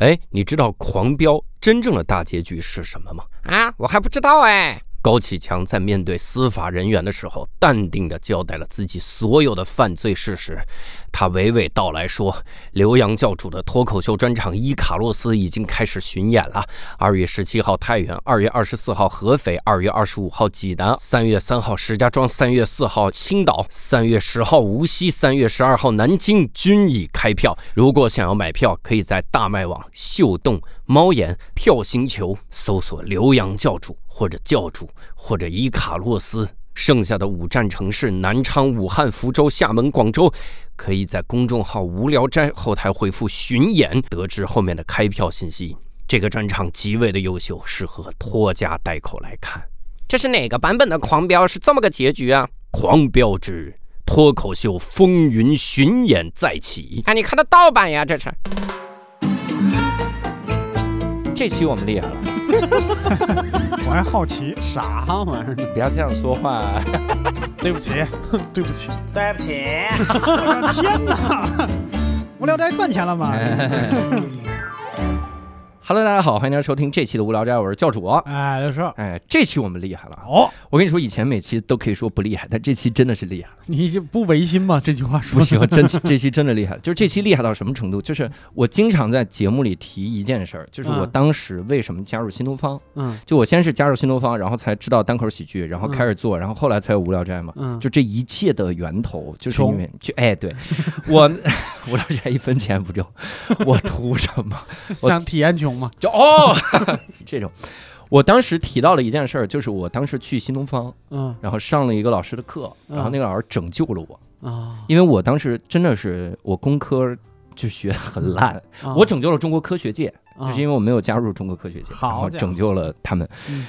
哎，你知道《狂飙》真正的大结局是什么吗？啊，我还不知道哎。高启强在面对司法人员的时候，淡定地交代了自己所有的犯罪事实。他娓娓道来说：“刘洋教主的脱口秀专场《伊卡洛斯》已经开始巡演了。二月十七号太原，二月二十四号合肥，二月二十五号济南，三月三号石家庄，三月四号青岛，三月十号无锡，三月十二号南京均已开票。如果想要买票，可以在大麦网、秀动、猫眼、票星球搜索‘刘洋教主’或者‘教主’或者‘伊卡洛斯’。剩下的五站城市南昌、武汉、福州、厦门、广州，可以在公众号‘无聊斋’后台回复‘巡演’，得知后面的开票信息。这个专场极为的优秀，适合拖家带口来看。这是哪个版本的《狂飙》？是这么个结局啊？《狂飙之脱口秀风云巡演再起》。啊，你看的盗版呀，这是。这期我们厉害了，我还好奇，啥玩意儿？不要这样说话。对不起，对不起，对不起，我的天哪！无聊斋赚钱了吗？Hello，大家好，欢迎大家收听这期的无聊斋，我是教主。哎，刘说，哎，这期我们厉害了。哦，我跟你说，以前每期都可以说不厉害，但这期真的是厉害。你就不违心吗？这句话说不行，真这期真的厉害，就是这期厉害到什么程度？就是我经常在节目里提一件事儿，就是我嗯当时为什么加入新东方。嗯就我先是加入新东方，然后才知道单口喜剧，然后开始做，然后后来才有无聊斋嘛。嗯，就这一切的源头，就是因为就哎，对我 无聊斋一分钱不挣，我图什么？我想体验穷嘛？就哦，这种。我当时提到了一件事儿，就是我当时去新东方，嗯然后上了一个老师的课，嗯然后那个老师拯救了我，啊，因为我当时真的是我工科就学得很烂，啊我拯救了中国科学界，啊就是因为我没有加入中国科学界，好然后拯救了他们嗯。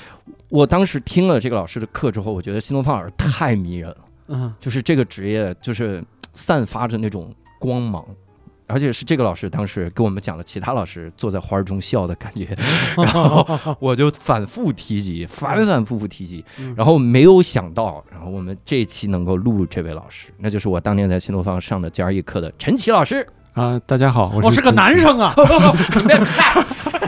我当时听了这个老师的课之后，我觉得新东方老师太迷人了，嗯就是这个职业就是散发着那种光芒。而且是这个老师当时跟我们讲了其他老师坐在花儿中笑的感觉，然后我就反复提及，反反复复提及嗯，然后没有想到，然后我们这一期能够录这位老师，那就是我当年在新东方上的 GRE 课的陈奇老师。啊、大家好，我我是个，男生啊！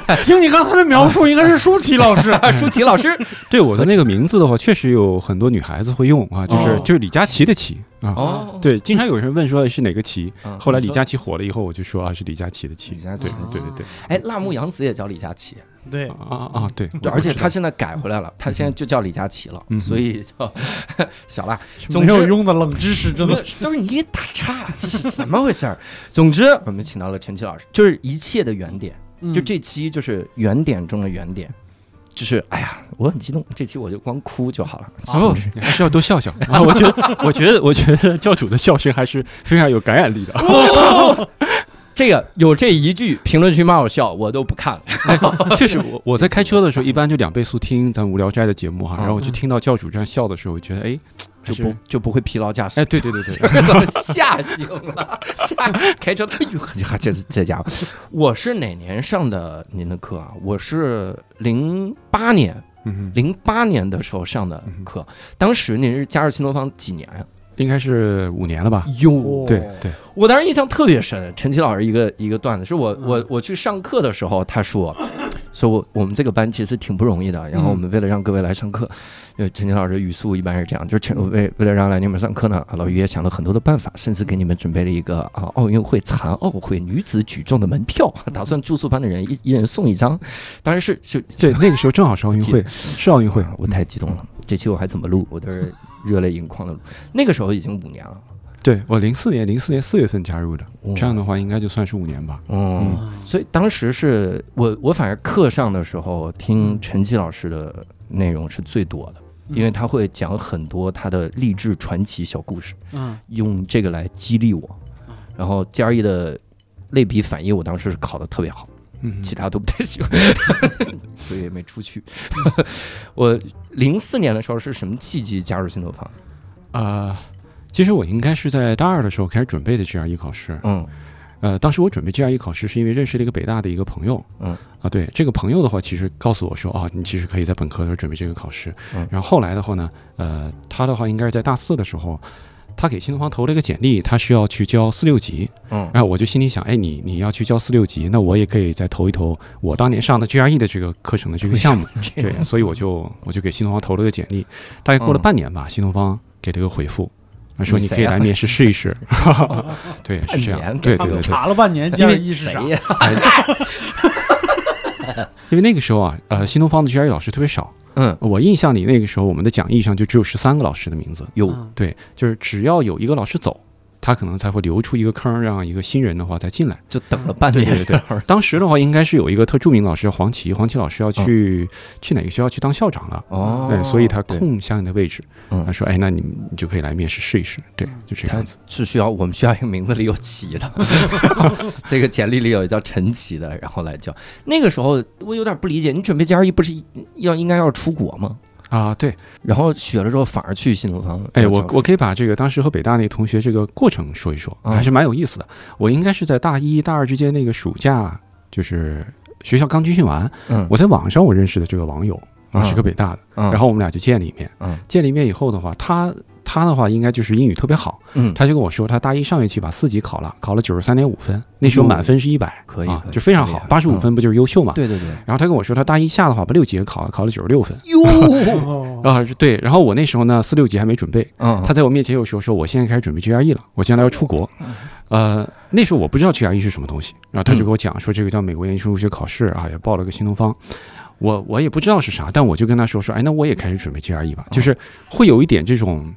听你刚才的描述，应该是舒淇老师。啊，舒淇老师，对我的那个名字的话，确实有很多女孩子会用啊，就是、哦就是李佳琦的琦啊。哦，对，经常有人问说是哪个琦，嗯后来李佳琦火了以后，我就说啊是李佳琦的琦。李佳琦对对对对。哎，辣目洋子也叫李佳琦，对，啊啊啊！对，而且他他现在改回来了，他现在就叫李佳琦了，嗯所以叫小辣。总没有用的冷知识，真的。都是你打岔，这是怎么回事儿？总之，我们请到了陈奇老师，就是一切的原点，嗯就这期就是原点中的原点，就是哎呀，我很激动，这期我就光哭就好了。哦，你还是要多笑笑啊！我觉得，我觉得，我觉得教主的笑声还是非常有感染力的。这个有这一句评论区骂我笑，我都不看了。确实，我我在开车的时候，一般就两倍速听咱无聊斋的节目哈，嗯然后我就听到教主这样笑的时候，我觉得哎，就不就不会疲劳驾驶。哎，对对对对，怎么 吓醒了？吓开车，哎呦，这这这家伙，我是哪年上的您的课啊？我是零八年，零八年的时候上的课。当时您是加入新东方几年呀？应该是五年了吧？哟对对，我当时印象特别深。陈奇老师一个一个段子，是我嗯我我去上课的时候，他说，说我我们这个班其实挺不容易的。然后我们为了让各位来上课，呃，陈奇老师语速一般是这样，就是陈为为了让来你们上课呢，老于也想了很多的办法，甚至给你们准备了一个啊奥运会残奥会女子举重的门票，打算住宿班的人一一人送一张。当然是是对，那个时候正好是奥运会，是奥运会啊，我太激动了。这期我还怎么录？我都是热泪盈眶的录。那个时候已经五年了，对我零四年零四年四月份加入的，这样的话应该就算是五年吧。嗯，所以当时是我我反正课上的时候听陈奇老师的内容是最多的，因为他会讲很多他的励志传奇小故事，嗯用这个来激励我。然后 GRE 的类比反应，我当时是考的特别好，嗯，其他都不太喜欢，所以也没出去。我零四年的时候是什么契机加入新东方？啊、其实我应该是在大二的时候开始准备的 GRE 考试。嗯呃，当时我准备 GRE 考试是因为认识了一个北大的一个朋友。嗯啊，对，这个朋友的话，其实告诉我说啊，你其实可以在本科的时候准备这个考试。嗯然后后来的话呢，呃，他的话应该是在大四的时候，他给新东方投了一个简历，他需要去教四六级，嗯。然后我就心里想，哎，你你要去教四六级，那我也可以再投一投我当年上的 GRE 的这个课程的这个项目，对，所以我就我就给新东方投了个简历，大概过了嗯。半年吧，新东方给了个回复，啊说你可以来面试试一试，对，是这样。对对对对，查了半年因为 GRE 是？谁呀？因为那个时候啊，呃，新东方的 GRE 老师特别少，嗯，我印象里那个时候我们的讲义上就只有十三个老师的名字，有嗯。对，就是只要有一个老师走，他可能才会留出一个坑，让一个新人的话再进来。就等了半年。对对对 当时的话，应该是有一个特著名老师黄奇，黄奇老师要去、去哪个学校去当校长了。哦，对，所以他空相应的位置，嗯他说：“哎，那你们你就可以来面试试一试。”对，就这样子。是需要我们需要一个名字里有奇的，这个简历里有叫陈奇的，然后来教。那个时候我有点不理解，你准备 GRE 不是要应该要出国吗？啊，对，然后学了之后反而去新东方。哎，我我可以把这个当时和北大那个同学这个过程说一说，嗯还是蛮有意思的。我应该是在大一大二之间那个暑假，就是学校刚军训完，嗯我在网上我认识的这个网友啊，嗯是个北大的，嗯然后我们俩就见了一面。嗯见了一面以后的话，他他的话应该就是英语特别好，嗯，他就跟我说，他大一上学期把四级考了，考了九十三点五分，那时候满分是一百，啊可以就非常好八十五分不就是优秀嘛？对对对，然后他跟我说，他大一下的话把六级也考了，考了九十六分。哟，哦 啊，对，然后我那时候呢，四六级还没准备，嗯，他在我面前又说说我现在开始准备 GRE 了，我将来要出国。呃，那时候我不知道 GRE 是什么东西，然后他就给我讲说这个叫美国研究生入学考试啊，也报了个新东方。我我也不知道是啥，但我就跟他说说，哎，那我也开始准备 GRE 吧，就是会有一点这种。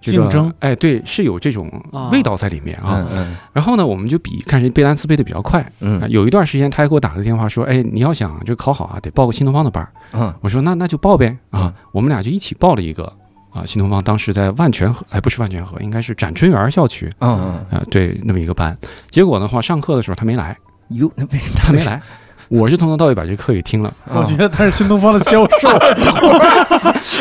这个竞争，哎，对，是有这种啊味道在里面啊。嗯嗯。然后呢，我们就比看谁背单词背的比较快。啊嗯有一段时间，他还给我打个电话说，哎，你要想这个考好啊，得报个新东方的班儿。嗯。我说那那就报呗。啊嗯，我们俩就一起报了一个啊，新东方当时在万泉河，哎不是万泉河，应该是展春园校区。嗯啊，对，那么一个班。结果的话，上课的时候他没来，嗯，哟，那为什么？他没来，我是从头到尾把这课给听了。我觉得他是新东方的销售，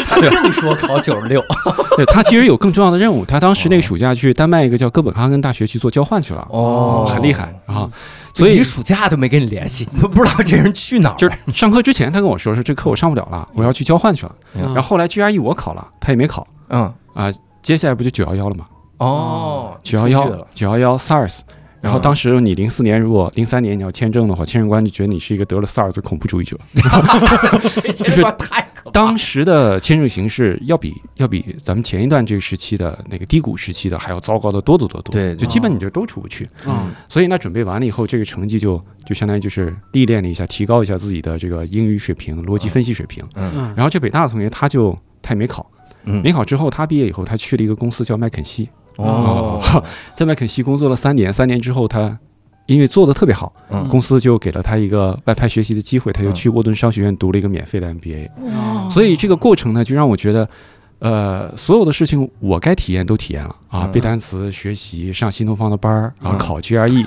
他硬说考九十六，对他其实有更重要的任务，他当时那个暑假去丹麦一个叫哥本哈根大学去做交换去了，哦很厉害啊。所以暑假都没跟你联系，你都不知道这人去哪儿了。就是上课之前他跟我说说这课我上不了了，我要去交换去了。嗯然后后来 GRE 我考了，他也没考嗯，啊。接下来不就九幺幺了吗？哦，九幺幺九幺幺 SARS。然后嗯。当时你零四年，如果零三年你要签证的话，签证官就觉得你是一个得了 SARS 恐怖主义者。就是太当时的签证形势要比要比咱们前一段这个时期的那个低谷时期的还要糟糕的多得多多。对就基本你就都出不去。嗯。所以那，准备完了以后，这个成绩就就相当于就是历练了一下，提高一下自己的这个英语水平、逻辑分析水平。嗯。嗯，然后这北大的同学他就他也没考，嗯。没考之后他毕业以后，他去了一个公司叫麦肯锡，哦，在麦肯锡工作了三年，三年之后他。因为做的特别好，嗯公司就给了他一个外派学习的机会，他就去沃顿商学院读了一个免费的 MBA。哦所以这个过程呢，就让我觉得，呃，所有的事情我该体验都体验了啊，嗯背单词、学习、上新东方的班儿，然后嗯考 GRE，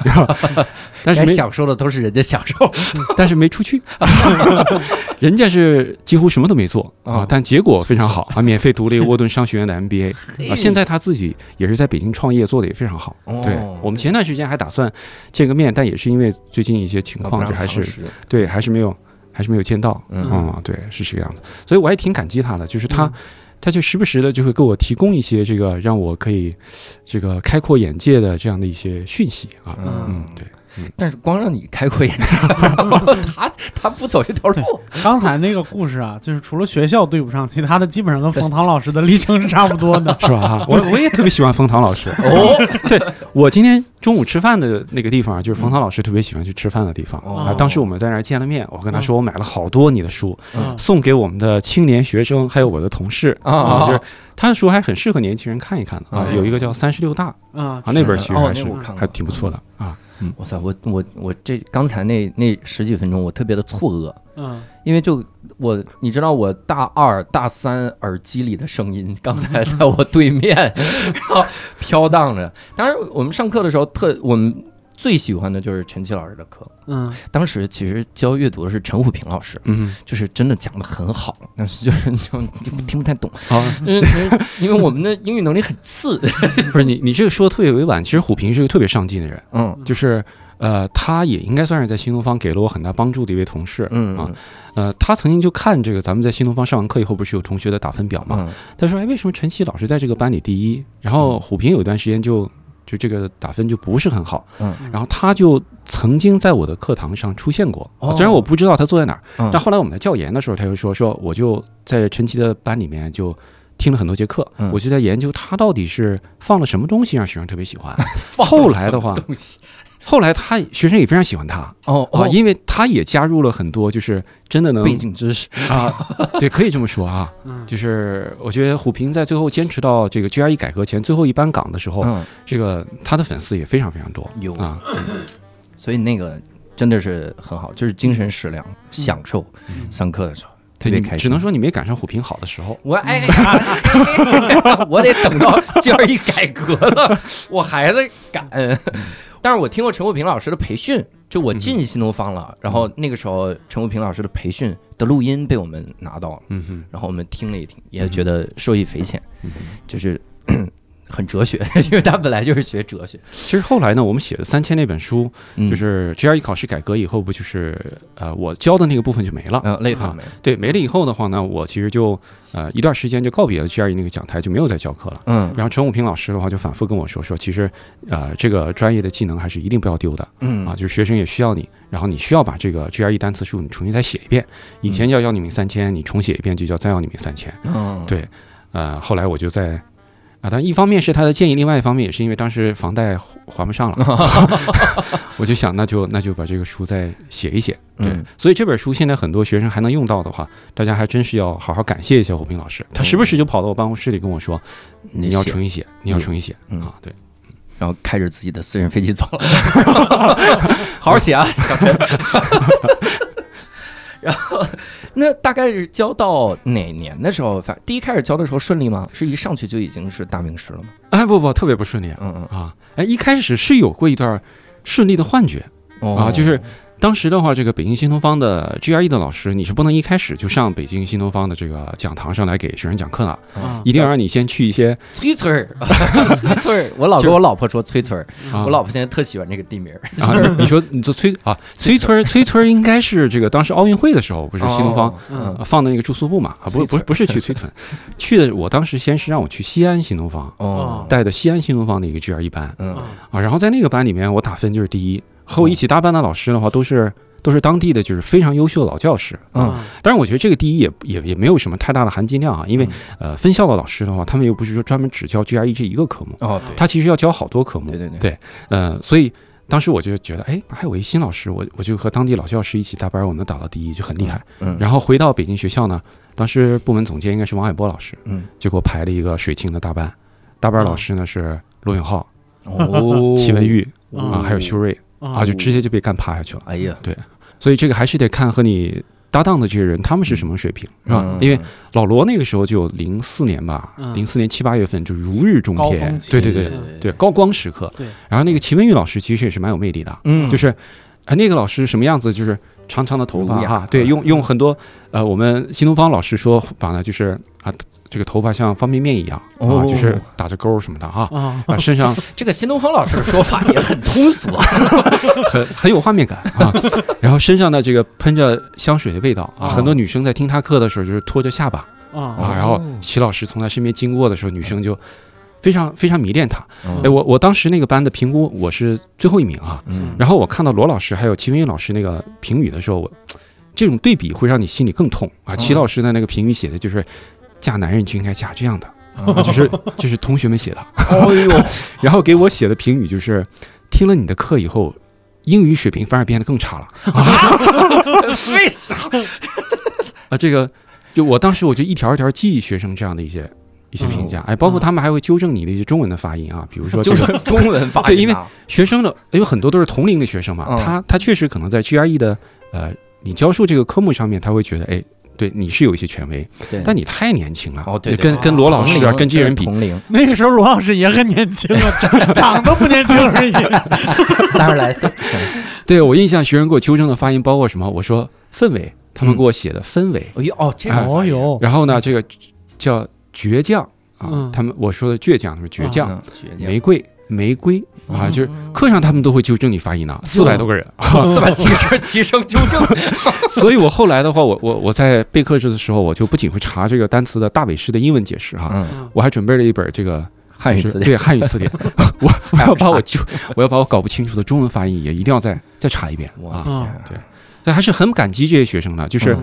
但是没享受的都是人家享受。但是没出去，人家是几乎什么都没做啊啊，但结果非常好啊，免费读了一个沃顿商学院的 MBA 啊，现在他自己也是在北京创业，做的也非常好。对哦我们前段时间还打算见个面，但也是因为最近一些情况，就还是对，还是没有，还是没有见到。嗯嗯，对，是这个样子。所以我还挺感激他的，就是他，嗯他就时不时的就会给我提供一些这个让我可以这个开阔眼界的这样的一些讯息啊。嗯嗯，但是光让你开阔眼界，他他不走这条路。刚才那个故事啊，就是除了学校对不上，其他的基本上跟冯唐老师的历程是差不多的。是吧？我我也特别喜欢冯唐老师。哦，对我今天中午吃饭的那个地方啊，就是冯唐老师特别喜欢去吃饭的地方。哦啊，当时我们在那儿见了面，我跟他说我买了好多你的书，嗯送给我们的青年学生，还有我的同事啊啊，就是他的书还很适合年轻人看一看的啊。嗯有一个叫《三十六大》啊啊，那本其实哦还是我看还挺不错的啊。哇塞，我我我这刚才那那十几分钟，我特别的错愕，嗯因为就我你知道我大二大三耳机里的声音，刚才在我对面，然后飘荡着。当然，我们上课的时候特我们最喜欢的就是陈奇老师的课。嗯当时其实教阅读的是陈虎平老师，嗯，就是真的讲的很好，但 是就是就听听不太懂，好，嗯，因为我们的英语能力很次，不是你你这个说的特别委婉，其实虎平是个特别上进的人，嗯就是。呃，他也应该算是在新东方给了我很大帮助的一位同事。嗯啊，呃，他曾经就看这个咱们在新东方上完课以后，不是有同学的打分表嘛？嗯他说：“哎，为什么陈曦老师在这个班里第一？然后虎平有一段时间就就这个打分就不是很好。嗯然后他就曾经在我的课堂上出现过，哦虽然我不知道他坐在哪儿，嗯但后来我们在教研的时候，他就说说我就在陈奇的班里面就。”听了很多节课，嗯我就在研究他到底是放了什么东西让学生特别喜欢。后来的话，后来他学生也非常喜欢他哦啊，因为他也加入了很多就是真的能背景知识，啊，对，可以这么说啊。嗯就是我觉得虎平在最后坚持到这个 GRE 改革前最后一班岗的时候，嗯，这个他的粉丝也非常非常多有啊。所以那个真的是很好，就是精神食粮，享受上课的时候特别开心。只能说你没赶上虎平好的时候。我哎呀，我得等到 GRE 改革了，我还在赶。但是我听过陈国平老师的培训，就我进新东方了，然后那个时候陈国平老师的培训的录音被我们拿到了，然后我们听了一听，也觉得受益匪浅，嗯就是很哲学，因为他本来就是学哲学，其实后来呢，我们写的三千那本书，嗯。就是 GRE 考试改革以后，不就是呃我教的那个部分就没了。对，没了以后的话呢，我其实就呃一段时间就告别了 GRE 那个讲台，就没有再教课了。嗯。然后陈武平老师的话就反复跟我说说，其实呃这个专业的技能还是一定不要丢的。嗯。啊，就是学生也需要你，然后你需要把这个 GRE 单词书你重新再写一遍，以前叫要你命三千，你重写一遍就叫再要你命三千。嗯对呃，后来我就在啊，但一方面是他的建议，另外一方面也是因为当时房贷还还不上了，我就想那就那就把这个书再写一写。对，嗯所以这本书现在很多学生还能用到的话，大家还真是要好好感谢一下胡平老师。他时不时就跑到我办公室里跟我说：“你要重新写，你要重新写。嗯啊，对，然后开着自己的私人飞机走了，好好写啊，小陈。然后，那大概是教到哪年的时候？反第一开始教的时候顺利吗？是一上去就已经是大名师了吗？哎不不，特别不顺利嗯嗯啊！哎，一开始是有过一段顺利的幻觉，哦啊就是当时的话，这个北京新东方的 GRE 的老师，你是不能一开始就上北京新东方的这个讲堂上来给学生讲课的，啊。一定要让你先去一些崔村儿，崔村儿，我老跟就我老婆说崔村儿，啊。我老婆现在特喜欢这个地名儿。啊，你你说你说崔啊，崔村儿。崔村儿应该是这个当时奥运会的时候，不是新东方哦嗯。啊放的那个住宿部嘛？啊，不不是不是去崔村，去的我当时先是让我去西安新东方哦，带的西安新东方的一个 GRE 班。啊，然后在那个班里面我打分就是第一，和我一起搭班的老师的话都是。都是当地的就是非常优秀的老教师，嗯。当然我觉得这个第一也也也没有什么太大的含金量啊，因为嗯。呃分校的老师的话，他们又不是说专门只教 GRE 这一个科目，哦对，他其实要教好多科目，对对对。对，呃，所以当时我就觉得，哎，还有一新老师，我我就和当地老教师一起搭班，我能打到第一，就很厉害。嗯，然后回到北京学校呢，当时部门总监应该是王海波老师，嗯。就给我排了一个水清的大班，大班老师呢是罗永浩、哦，齐文玉哦。啊，还有修睿啊，就直接就被干趴下去了。哎呀，对所以这个还是得看和你搭档的这些人他们是什么水平，是吧嗯？因为老罗那个时候就零四年吧，嗯零四年七八月份就如日中天对对对对对，高光时刻。对，然后那个齐文玉老师其实也是蛮有魅力的，嗯就是，哎，那个老师什么样子？就是长长的头发哈，对，用用很多呃，我们新东方老师说法呢，就是啊，这个头发像方便面一样啊，哦就是打着勾什么的哈，啊。啊，身上 这个新东方老师的说法也很通俗啊。很很有画面感啊，然后身上的这个喷着香水的味道啊，哦很多女生在听他课的时候就是拖着下巴啊。啊，然后齐老师从他身边经过的时候，女生就非常非常迷恋他。嗯。哎，我我当时那个班的评估我是最后一名啊，嗯。然后我看到罗老师还有齐文玉老师那个评语的时候，我这种对比会让你心里更痛。啊。齐老师的那个评语写的就是嫁男人就应该嫁这样的，啊就是就是同学们写的。哦呦，然后给我写的评语就是听了你的课以后。英语水平反而变得更差了 为啥？啊！这个，就我当时我就一条一条记忆学生这样的一些一些评价，哎，包括他们还会纠正你的一些中文的发音啊，比如说这个就 是中文发音啊，对因为学生的，因为很多都是同龄的学生嘛，嗯他他确实可能在 GRE 的呃你教授这个科目上面，他会觉得哎，对你是有一些权威，对。但你太年轻了，哦对跟跟罗老师啊，跟这些人比，同龄。那个时候罗老师也很年轻啊，长长得不年轻而已。三十来岁，对我印象，学生给我纠正的发音包括什么？我说氛围，他们给我写的氛围，哎呦哦，这哎个哦呦，然后呢，这个叫倔强啊嗯，他们我说的倔强，他们倔强，嗯倔强。玫瑰玫瑰啊，嗯就是课上他们都会纠正你发音呢，四百多个人。啊，四百七十七声纠正。所以我后来的话，我我我在备课的时候，我就不仅会查这个单词的大尾式的英文解释哈，嗯，我还准备了一本这个汉语词典。对汉语词典，我我要把我就我要把我搞不清楚的中文发音也一定要再再查一遍。啊。对，所以还是很感激这些学生的，就是嗯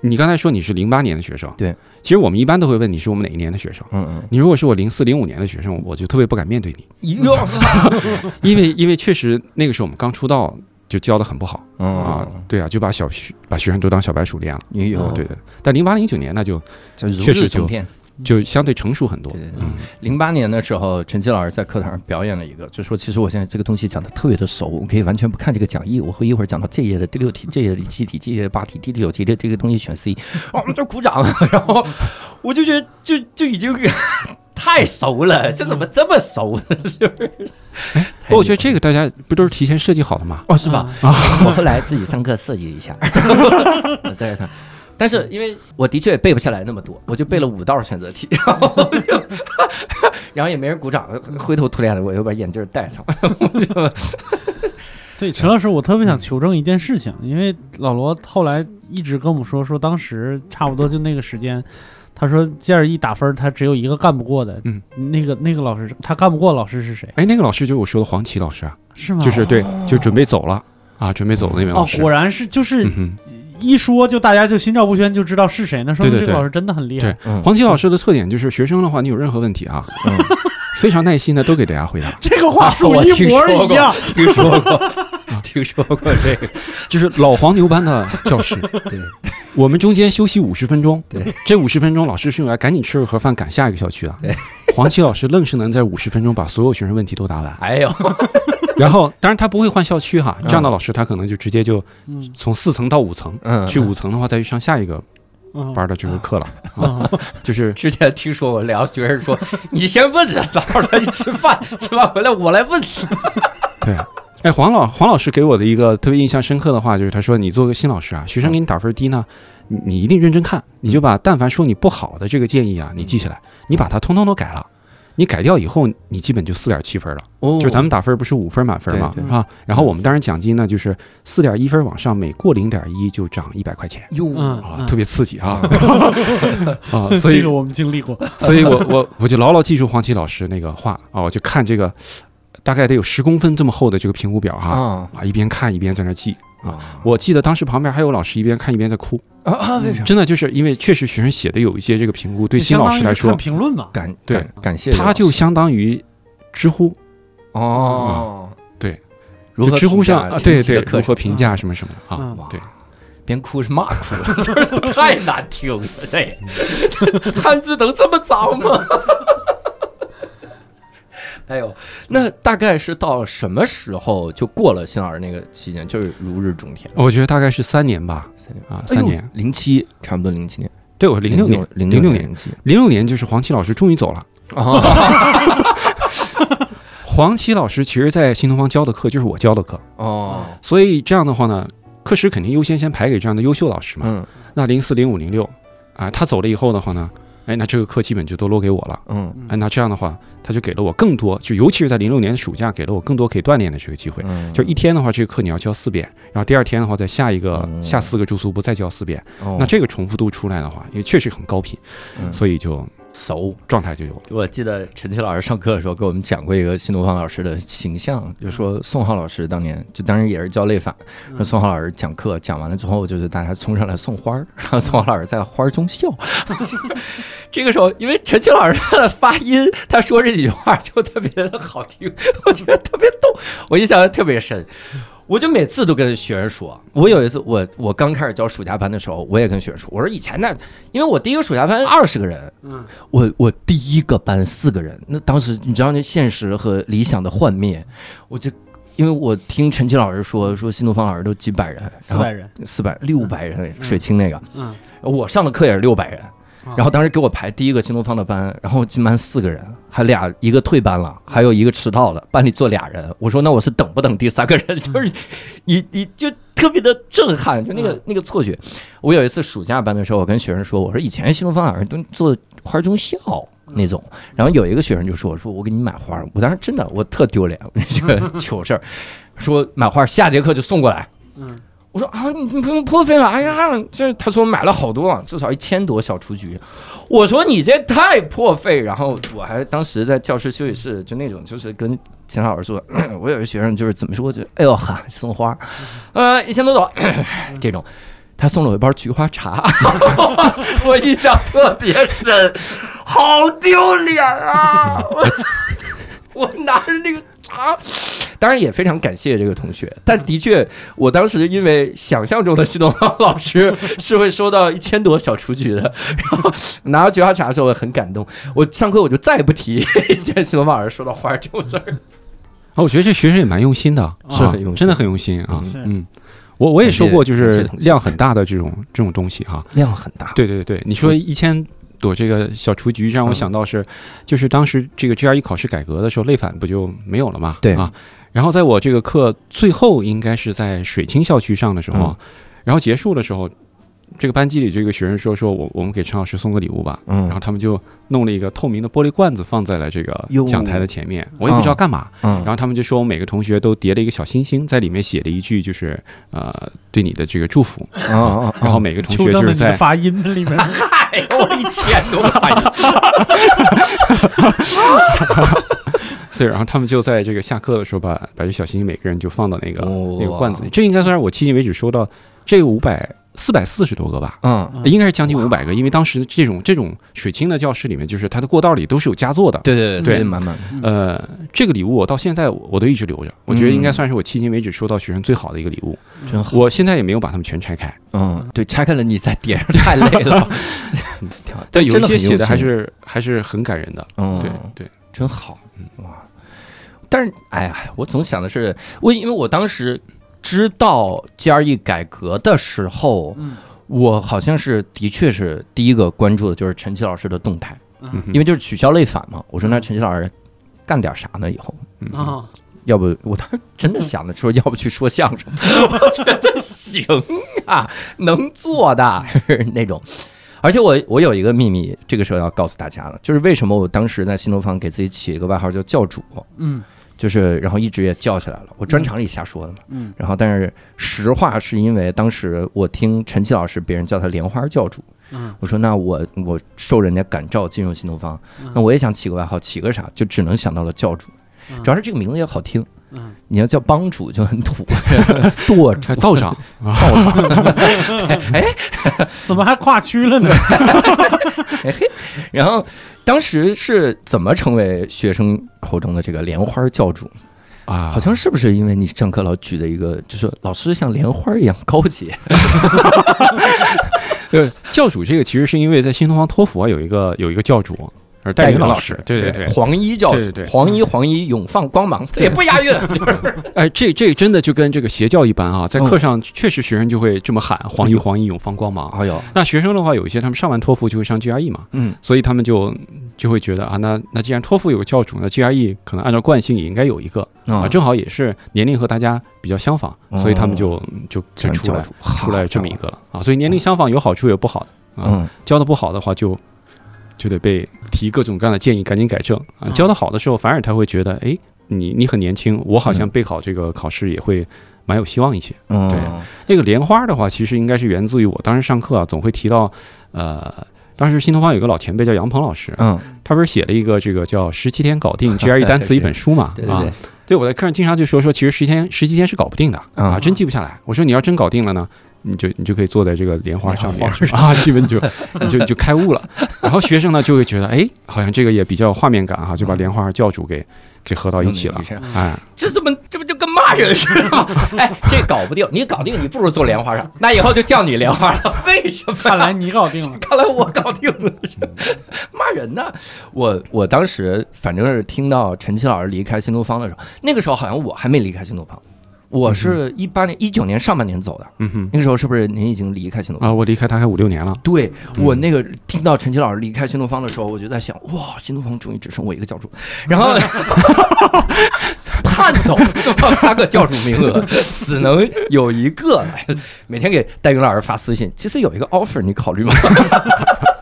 你刚才说你是零八年的学生，对，其实我们一般都会问你是我们哪一年的学生。嗯嗯。你如果是我零四零五年的学生，我就特别不敢面对你，因为因为确实那个时候我们刚出道就教的很不好。嗯啊，对啊，就把小学把学生都当小白鼠练了，也有啊对的。但零八零九年那就确实就。就相对成熟很多零八年的时候，陈奇老师在课堂上表演了一个，就说其实我现在这个东西讲的特别的熟，我可以完全不看这个讲义，我会一会儿讲到这页的第六题，这页的第七题，这页的八题，第九题的这个东西选 C，哦我们就鼓掌，然后我就觉得就就已经 太熟了，这怎么这么熟呢？就是，我觉得这个大家不都是提前设计好的吗？哦是吧？啊？我后来自己上课设计一下，我在这上。但是因为我的确也背不下来那么多，我就背了五道选择题，然后就 然后也没人鼓掌，灰头土脸的，我又把眼镜戴上。对，陈老师，我特别想求证一件事情，因为老罗后来一直跟我们说，说当时差不多就那个时间，他说 GRE 打分，他只有一个干不过的，嗯，那个那个老师，他干不过老师是谁？哎，那个老师就是我说的黄奇老师啊，是吗？就是对，就准备走了啊，准备走的那位老师。哦，果然是，就是一说就大家就心照不宣，就知道是谁，那说明对对对这个老师真的很厉害。对黄奇老师的特点就是学生的话，你有任何问题啊，嗯 非常耐心的都给大家回答，这个话术我一模听说一样。听说过，听说过这个。就是老黄牛般的教室。对，我们中间休息五十分钟，对，这五十分钟老师是用来赶紧吃个盒饭赶下一个校区的。对，黄奇老师愣是能在五十分钟把所有学生问题都答完。哎呦，然后，当然他不会换校区哈，嗯。这样的老师他可能就直接就嗯。从四层到五层，嗯，去五层的话再去上下一个嗯。班的这个课了，嗯。就是 之前听说过两个学生说：“你先问着，等会儿他去吃饭，吃完回来我来问。对。哎，黄老黄老师给我的一个特别印象深刻的话，就是他说：“你做个新老师啊，学生给你打分低呢，你你一定认真看，你就把但凡说你不好的这个建议啊，你记下来，你把它通通都改了。你改掉以后，你基本就四点七分了。哦就咱们打分不是五分满分嘛对对啊？然后我们当然奖金呢，就是四点一分往上，每过零点一就涨一百块钱哟嗯啊，嗯特别刺激啊 啊！所以这个我们经历过。所以我我我就牢牢记住黄奇老师那个话啊，我就看这个大概得有十公分这么厚的这个评估表哈啊。啊，一边看一边在那记。啊。我记得当时旁边还有老师一边看一边在哭，啊啊！为啥？真的就是因为确实学生写的有一些这个评估，对新老师来说就相当于是看，评论嘛，感对。感感谢他就相当于知乎，哦，对，如何就知乎上啊，对对，如何评价什么什么啊嗯，对。边哭是骂哭了，这 太难听了，这 汉字能这么脏吗？哎呦，那大概是到什么时候就过了新老师那个期间，就是如日中天。我觉得大概是三年吧，三年啊，三年。零七，差不多零七年，对，我零六年，零零六年，零七零六年就是黄奇老师终于走了。啊，黄奇老师其实，在新东方教的课就是我教的课，哦，所以这样的话呢，课时肯定优先先排给这样的优秀老师嘛。嗯那零四、零五、零六啊，他走了以后的话呢，哎，那这个课基本就都落给我了。嗯哎，那这样的话，他就给了我更多，就尤其是在零六年的暑假，给了我更多可以锻炼的这个机会。嗯，就一天的话，这个课你要教四遍，然后第二天的话，在下一个嗯下四个住宿部再教四遍。哦那这个重复度出来的话，因为确实很高频，嗯所以就熟。状态就有了。我记得陈奇老师上课的时候给我们讲过一个新东方老师的形象，就说宋浩老师当年就当然也是教类法，说宋浩老师讲课讲完了之后，就是大家冲上来送花儿，然后 宋浩老师在花中笑。这个时候，因为陈奇老师他的发音，他说这几句话就特别的好听，我觉得特别逗，我印象特别深。我就每次都跟学生说，我有一次我我刚开始教暑假班的时候，我也跟学生说，我说以前那，因为我第一个暑假班二十个人，嗯，我我第一个班四个人，那当时你知道那现实和理想的幻灭，我就因为我听陈奇老师说说新东方老师都几百人，四百人，四百六百人水清那个，嗯，我上的课也是六百人，啊然后当时给我排第一个新东方的班，然后进班四个人，还俩一个退班了，还有一个迟到了，班里坐俩人。我说那我是等不等第三个人？就是你你就特别的震撼，就那个那个错觉。我有一次暑假班的时候，我跟学生说，我说以前新东方老师都做花中校，那种。然后有一个学生就说：“我说我给你买花。”我当时真的我特丢脸，这 个糗事儿，说买花下节课就送过来。嗯，我说啊，你你不用破费了。哎呀，这他说买了好多，至少一千多小雏菊。我说你这太破费。然后我还当时在教室休息室，就那种就是跟秦老师说，我有一个学生就是怎么说就哎呦哈送花，呃一千多朵这种。他送了我一包菊花茶，我印象特别深，好丢脸啊！我 我拿着那个茶，当然也非常感谢这个同学，但的确，我当时因为想象中的新东方老师 是会收到一千朵小雏菊的，然后拿到菊花茶的时候，我很感动。我上课我就再也不提见新东方老师收到花这种事儿。啊，我觉得这学生也蛮用心的，是很用心。真的很用心啊。嗯，我我也收过，就是量很大的这种这种东西哈。量很大，对对对，你说一千朵这个小雏菊，让我想到是，就是当时这个 GRE 考试改革的时候，类反不就没有了嘛？对啊。然后在我这个课最后，应该是在水清校区上的时候，嗯然后结束的时候，这个班级里这个学生说说我我们给陈老师送个礼物吧，嗯然后他们就弄了一个透明的玻璃罐子放在了这个讲台的前面，我也不知道干嘛。嗯然后他们就说，我们每个同学都叠了一个小星星，在里面写了一句，就是呃对你的这个祝福。啊啊，然后每个同学就是在发音里面。哎呦，我一千多块钱，对，然后他们就在这个下课的时候把把这小星星每个人就放到那个、哦那个罐子里。这应该算是我迄今为止收到这个五百四百四十多个吧。嗯，嗯应该是将近五百个，因为当时这种这种水清的教室里面，就是它的过道里都是有佳作的。对对对对，满满，呃，这个礼物我到现在我我都一直留着，我觉得应该算是我迄今为止收到学生最好的一个礼物。真好。我现在也没有把它们全拆开，嗯，对，拆开了你再叠上太累了。但有一些写的还是还是很感人的。嗯，对对，真好，哇！但是，哎呀，我总想的是，我因为我当时知道 GRE 改革的时候，嗯。我好像是的确是第一个关注的就是陈奇老师的动态，嗯。因为就是取消类反嘛。我说那陈奇老师干点啥呢？以后？嗯。啊，要不我当时真的想的说，要不去说相声，我觉得行啊，能做的 那种。而且我我有一个秘密，这个时候要告诉大家了，就是为什么我当时在新东方给自己起一个外号叫教主，嗯就是然后一直也叫起来了。我专场里瞎说的嘛。嗯然后但是实话是因为当时我听陈奇老师别人叫他莲花教主，嗯，我说那我我受人家感召进入新东方，那我也想起个外号，起个啥？就只能想到了教主。嗯主要是这个名字也好听，嗯你要叫帮主就很土，舵主还道长 哎，怎么还跨区了呢？然后当时是怎么成为学生口中的这个莲花教主？啊，好像是不是因为你上课老举的一个，就是老师像莲花一样高洁？呃，教主这个其实是因为在新东方托福啊有一个有一个教主，而戴云老师，对对对，黄衣教主，对对对。黄衣黄衣永放光芒，这也不押韵，就是。哎，这这真的就跟这个邪教一般啊，在嗯。课上确实学生就会这么喊“黄衣黄衣永放光芒哎呦，”。那学生的话，有一些他们上完托福就会上 GRE 嘛，嗯。所以他们就就会觉得啊，那那既然托福有个教主，那 GRE 可能按照惯性也应该有一个啊，啊，正好也是年龄和大家比较相仿，所以他们就就就出来出来这么一个了啊。所以年龄相仿有好处有不好的啊，嗯。教的不好的话就就得被提各种各样的建议，赶紧改正啊。嗯教的好的时候，反而他会觉得，哎，你你很年轻，我好像嗯备考这个考试也会蛮有希望一些。嗯，对那个莲花的话，其实应该是源自于我当时上课啊，总会提到，呃，当时新东方有个老前辈叫杨鹏老师，嗯，他不是写了一个这个叫《十七天搞定 GRE 单词》一本书嘛？啊对对对，，对，我在课上经常就说说，其实十天十七天是搞不定的啊啊，真记不下来。我说你要真搞定了呢，你就你就可以坐在这个莲花上面莲啊，基本就 你就你就开悟了。然后学生呢就会觉得，哎，好像这个也比较有画面感哈，就把莲花教主给给合到一起了哎，这怎么这不就跟骂人似的吗？哎，这搞不定，你搞定，你不如坐莲花上，那以后就叫你莲花了。为什么？看来你搞定了。看来我搞定了，骂人呢。我我当时反正是听到陈奇老师离开新东方的时候，那个时候好像我还没离开新东方，我是一八年一九年上半年走的。嗯哼，那个时候是不是您已经离开新东方？啊，我离开大概五六年了。对嗯我那个听到陈奇老师离开新东方的时候，我就在想，哇，新东方终于只剩我一个教主，然后盼 走三个教主名额，只能有一个来，每天给戴云老师发私信，其实有一个 offer，你考虑吗？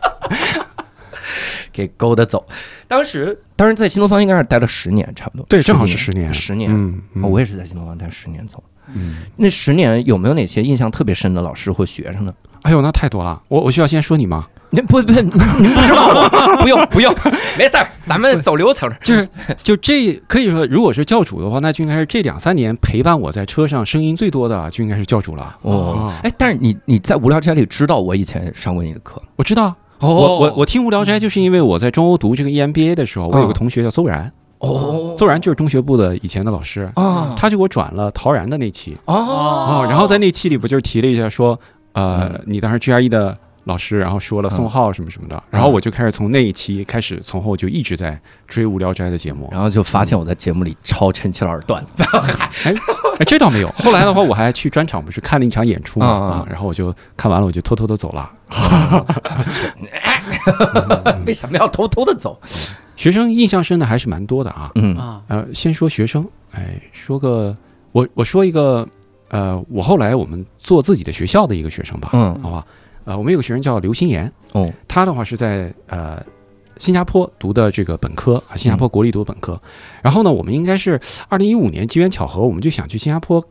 给勾搭走。当时，当时在新东方应该是待了十年，差不多。对，正好是十年，十年。嗯，嗯哦我也是在新东方待十年走。嗯，那十年有没有哪些印象特别深的老师或学生呢？哎呦，那太多了，我我需要先说你吗？你不不，您您不知道我，不用不用，没事儿，咱们走流程。就是就这可以说，如果是教主的话，那就应该是这两三年陪伴我在车上声音最多的，就应该是教主了。哦啊，哎，但是你你在无聊斋里知道我以前上过你的课我知道，哦。我我我听无聊斋，就是因为我在中欧读这个 EMBA 的时候，我有个嗯同学叫邹然，哦。邹然就是中学部的以前的老师，啊。他就给我转了陶然的那期哦。哦，然后在那期里不就是提了一下说，呃，你当时 GRE 的老师，然后说了宋浩什么什么的，然后我就开始从那一期开始，从后就一直在追无聊斋的节目。然后就发现我在节目里抄陈奇老师段子，哎，这倒没有。后来的话，我还去专场，不是看了一场演出嘛啊，然后我就看完了，我就偷偷的走了。为什么要偷偷的走？学生印象深的还是蛮多的啊。嗯啊，呃，先说学生，哎，说个我我说一个，呃，我后来我们做自己的学校的一个学生吧，嗯好吧，呃，我们有个学生叫刘新言，哦他的话是在呃新加坡读的这个本科啊，新加坡国立读的本科。然后呢，我们应该是二零一五年机缘巧合，我们就想去新加坡，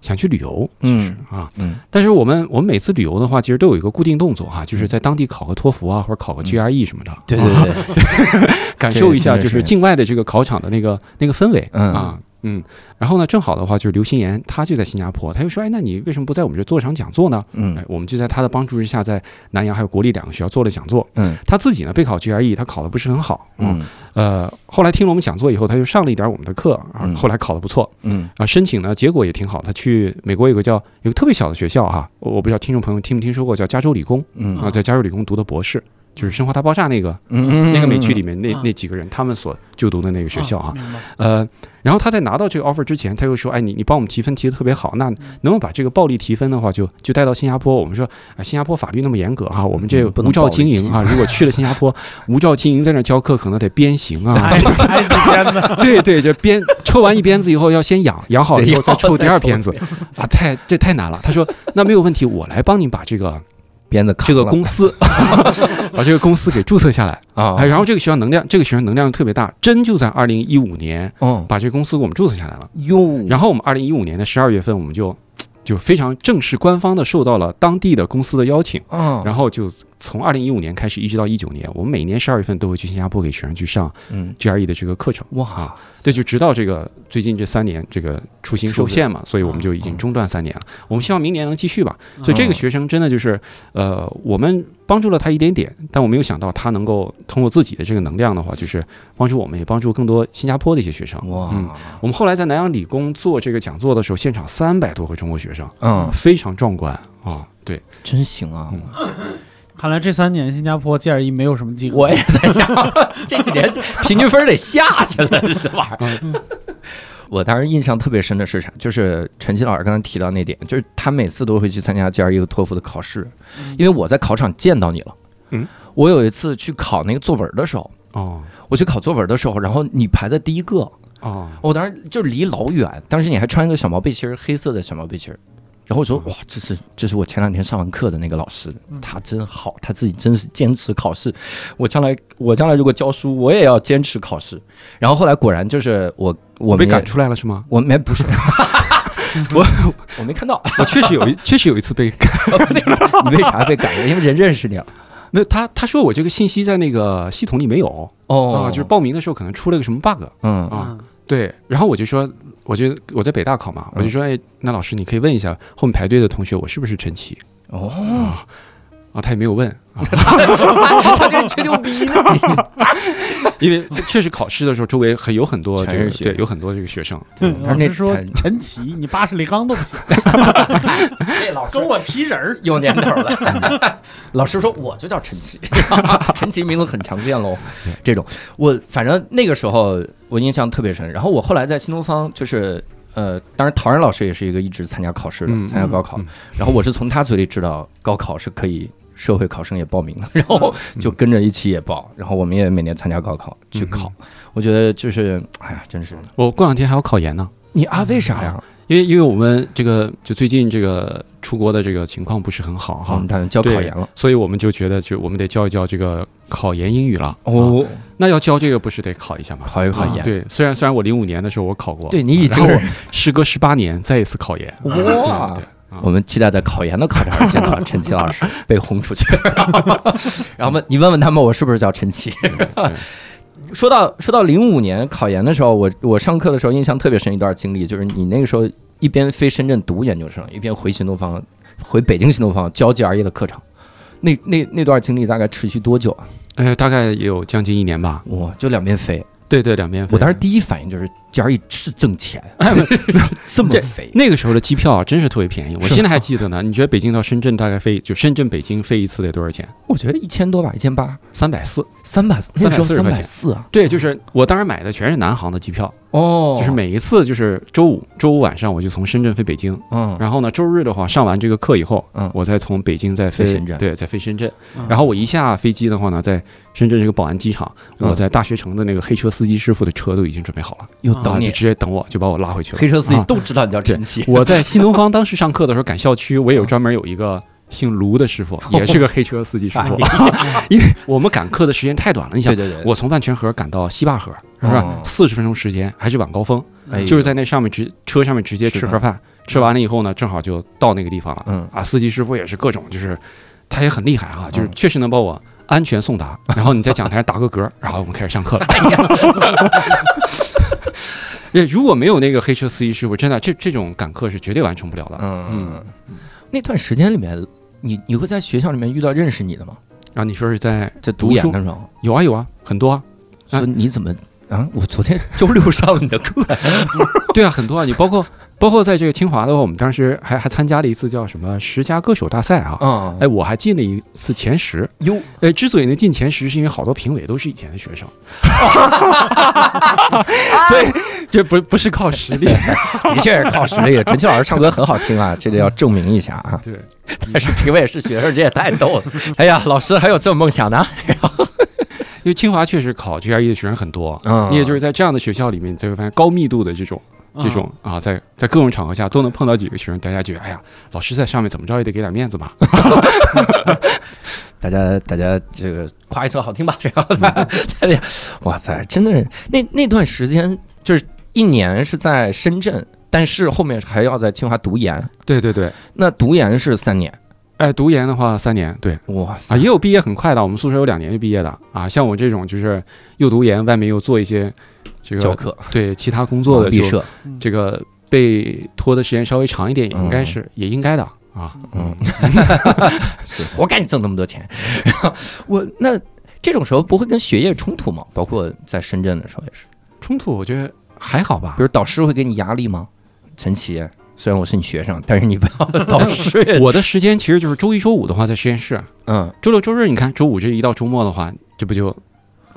想去旅游，其实、啊。嗯。但是我们我们每次旅游的话，其实都有一个固定动作哈、就是在当地考个托福啊，或者考个 GRE 什么的，对对对，感受一下就是。是境外的这个考场的那个那个氛围嗯。啊。嗯，然后呢，正好的话就是刘心言，他就在新加坡，他就说，哎，那你为什么不在我们这做场讲座呢？哎嗯，我们就在他的帮助之下，在南洋还有国立两个学校做了讲座。嗯他自己呢备考 GRE，他考的不是很好，嗯呃，后来听了我们讲座以后，他就上了一点我们的课后来考的不错嗯啊，申请呢结果也挺好。他去美国有个叫有个特别小的学校哈，我我不知道听众朋友听没听说过，叫加州理工嗯啊，在加州理工读的博士，就是《生活大爆炸》那个嗯那个美剧里面那嗯那几个人他们所就读的那个学校啊，呃，然后他在拿到这个 offer 之前，他又说：“哎，你你帮我们提分提的特别好，那能不能把这个暴力提分的话就，就带到新加坡？我们说，啊，新加坡法律那么严格哈，我们这无照经营啊，如果去了新加坡，无照经营在那教课，可能得鞭刑啊。对对，就鞭抽完一鞭子以后，要先养，养好了以后再抽第二鞭子啊，太这太难了。他说：那没有问题，我来帮你把这个鞭子扛这个公司 把这个公司给注册下来。啊哎，然后这个学校能量，这个学生能量特别大，真就在二零一五年嗯把这个公司给我们注册下来了。哟，然后我们二零一五年的十二月份，我们就就非常正式官方的受到了当地的公司的邀请，嗯然后就从二零一五年开始一直到一九年，我们每年十二月份都会去新加坡给学生去上嗯 GRE 的这个课程。哇啊，对，就直到这个最近这三年这个出行受限嘛，所以我们就已经中断三年了。我们希望明年能继续吧。所以这个学生真的就是，呃，我们帮助了他一点点，但我没有想到他能够通过自己的这个能量的话，就是帮助我们，也帮助更多新加坡的一些学生。哇嗯，我们后来在南洋理工做这个讲座的时候，现场三百多个中国学生，嗯，非常壮观啊！对，真行啊！嗯看来这三年新加坡 GRE 没有什么机会。我也在想，这几年平均分得下去了，这玩意儿。我当时印象特别深的是啥？就是陈奇老师刚才提到那点，就是他每次都会去参加 GRE 和托福的考试，因为我在考场见到你了。嗯，我有一次去考那个作文的时候，哦我去考作文的时候，然后你排在第一个，哦，我当时就离老远，当时你还穿一个小毛背心儿，黑色的小毛背心儿。然后我说哇，这是这是我前两天上完课的那个老师，他真好，他自己真是坚持考试。我将来我将来如果教书，我也要坚持考试。然后后来果然就是我我被赶出来了是吗？我没不是 我我没看到，我确实有一确实有一次被 赶，你为啥被赶？因为人认识你了。没有他他说我这个信息在那个系统里没有哦啊，就是报名的时候可能出了个什么 bug 嗯啊。嗯对，然后我就说，我就我在北大考嘛，我就说，哎，那老师你可以问一下后面排队的同学，我是不是陈奇哦，啊？啊，他也没有问啊，他这吹牛逼呢。因为确实考试的时候周围很有很多这个对有很多这个学生，嗯他那老师说很陈奇，你八十里钢都不行，这老跟我提人儿。有年头了。老师说我就叫陈奇，陈奇名字很常见喽。这种我反正那个时候我印象特别深。然后我后来在新东方就是。呃，当然，陶然老师也是一个一直参加考试的，嗯参加高考。嗯然后我是从他嘴里知道高考是可以社会考生也报名了，然后就跟着一起也报。然后我们也每年参加高考去考。我觉得就是，哎呀，真是我过两天还要考研呢。你啊，为啥呀？因为因为我们这个就最近这个出国的这个情况不是很好哈好，，他交考研了。所以我们就觉得就我们得教一教这个考研英语了。啊，哦，那要教这个不是得考一下吗？考一考研。啊对，虽然虽然我零五年的时候我考过，对你已经是时隔十八年再一次考研。哇我们期待在考研的考场上见到陈奇老师 被轰出去，然后问你问问他们我是不是叫陈奇。说到说到零五年考研的时候，我我上课的时候印象特别深一段经历，就是你那个时候一边飞深圳读研究生，一边回新东方回北京新东方教 GRE 的课程。那那那段经历大概持续多久啊？呃，大概也有将近一年吧。哇，就两边飞。对对，两边飞。我当时第一反应就是 GRE 是挣钱，这么肥。那个时候的机票啊，真是特别便宜。我现在还记得呢。你觉得北京到深圳大概飞，就深圳北京飞一次得多少钱？我觉得一千多吧，一千八，三百四。三百，那时候340三百块钱四啊。对，就是我当时买的全是南航的机票，哦。就是每一次就是周五周五晚上我就从深圳飞北京，嗯，然后呢周日的话上完这个课以后，嗯。我再从北京再飞飞深圳。对，再飞深圳。嗯。然后我一下飞机的话呢，在深圳这个宝安机场，嗯。我在大学城的那个黑车司机师傅的车都已经准备好了，啊，又等你。就，直接等我，就把我拉回去了。黑车司机啊。都知道你叫陈奇。我在新东方当时上课的时候赶校区，我也有专门有一个姓卢的师傅，也是个黑车司机师傅。因为我们赶课的时间太短了，你想对，对对，我从万泉河赶到西坝河是吧哦？四十分钟时间，还是晚高峰，就是在那上面直车上面直接吃盒饭，吃完了以后呢，正好就到那个地方了。嗯啊，司机师傅也是各种，就是他也很厉害啊，就是嗯确实能把我安全送达。然后你在讲台上打个嗝，然后我们开始上课了。对，如果没有那个黑车司机师傅，真的这这种赶课是绝对完成不了的。嗯嗯，那段时间里面，你你会在学校里面遇到认识你的吗？啊你说是在在读研的时候，有啊有啊，很多啊，啊说你怎么啊？我昨天周六上了你的课，对啊，很多啊。你包括包括在这个清华的话，我们当时还还参加了一次叫什么十佳歌手大赛啊。嗯，哎，我还进了一次前十。哟，哎，之所以能进前十，是因为好多评委都是以前的学生，所以这不不是靠实力。的确是靠实力。陈奇老师唱歌很好听啊，这个要证明一下啊。对，但是评委是学生，这也太逗了。哎呀，老师还有这种梦想呢？因为清华确实考 GRE 的学生很多，嗯你也就是在这样的学校里面，你才会发现高密度的这种这种啊，在在各种场合下都能碰到几个学生，大家觉得哎呀，老师在上面怎么着也得给点面子吧。大家大家这个夸一声好听吧，然后大家，哇塞，真的是那那段时间就是一年是在深圳，但是后面还要在清华读研，对对对，那读研是三年，哎，读研的话三年，对哇塞啊，也有毕业很快的，我们宿舍有两年就毕业的啊。像我这种就是又读研，外面又做一些这个教课对其他工作的就毕设，这个被拖的时间稍微长一点，也应该是、也应该的啊。嗯，是活该你挣那么多钱。我那这种时候不会跟学业冲突吗？包括在深圳的时候也是，冲突我觉得还好吧比。如导师会给你压力吗？陈奇，虽然我是你学生，但是你不要 导师，我的时间其实就是周一、周五的话在实验室，嗯，周六、周日你看周五这一到周末的话，这不就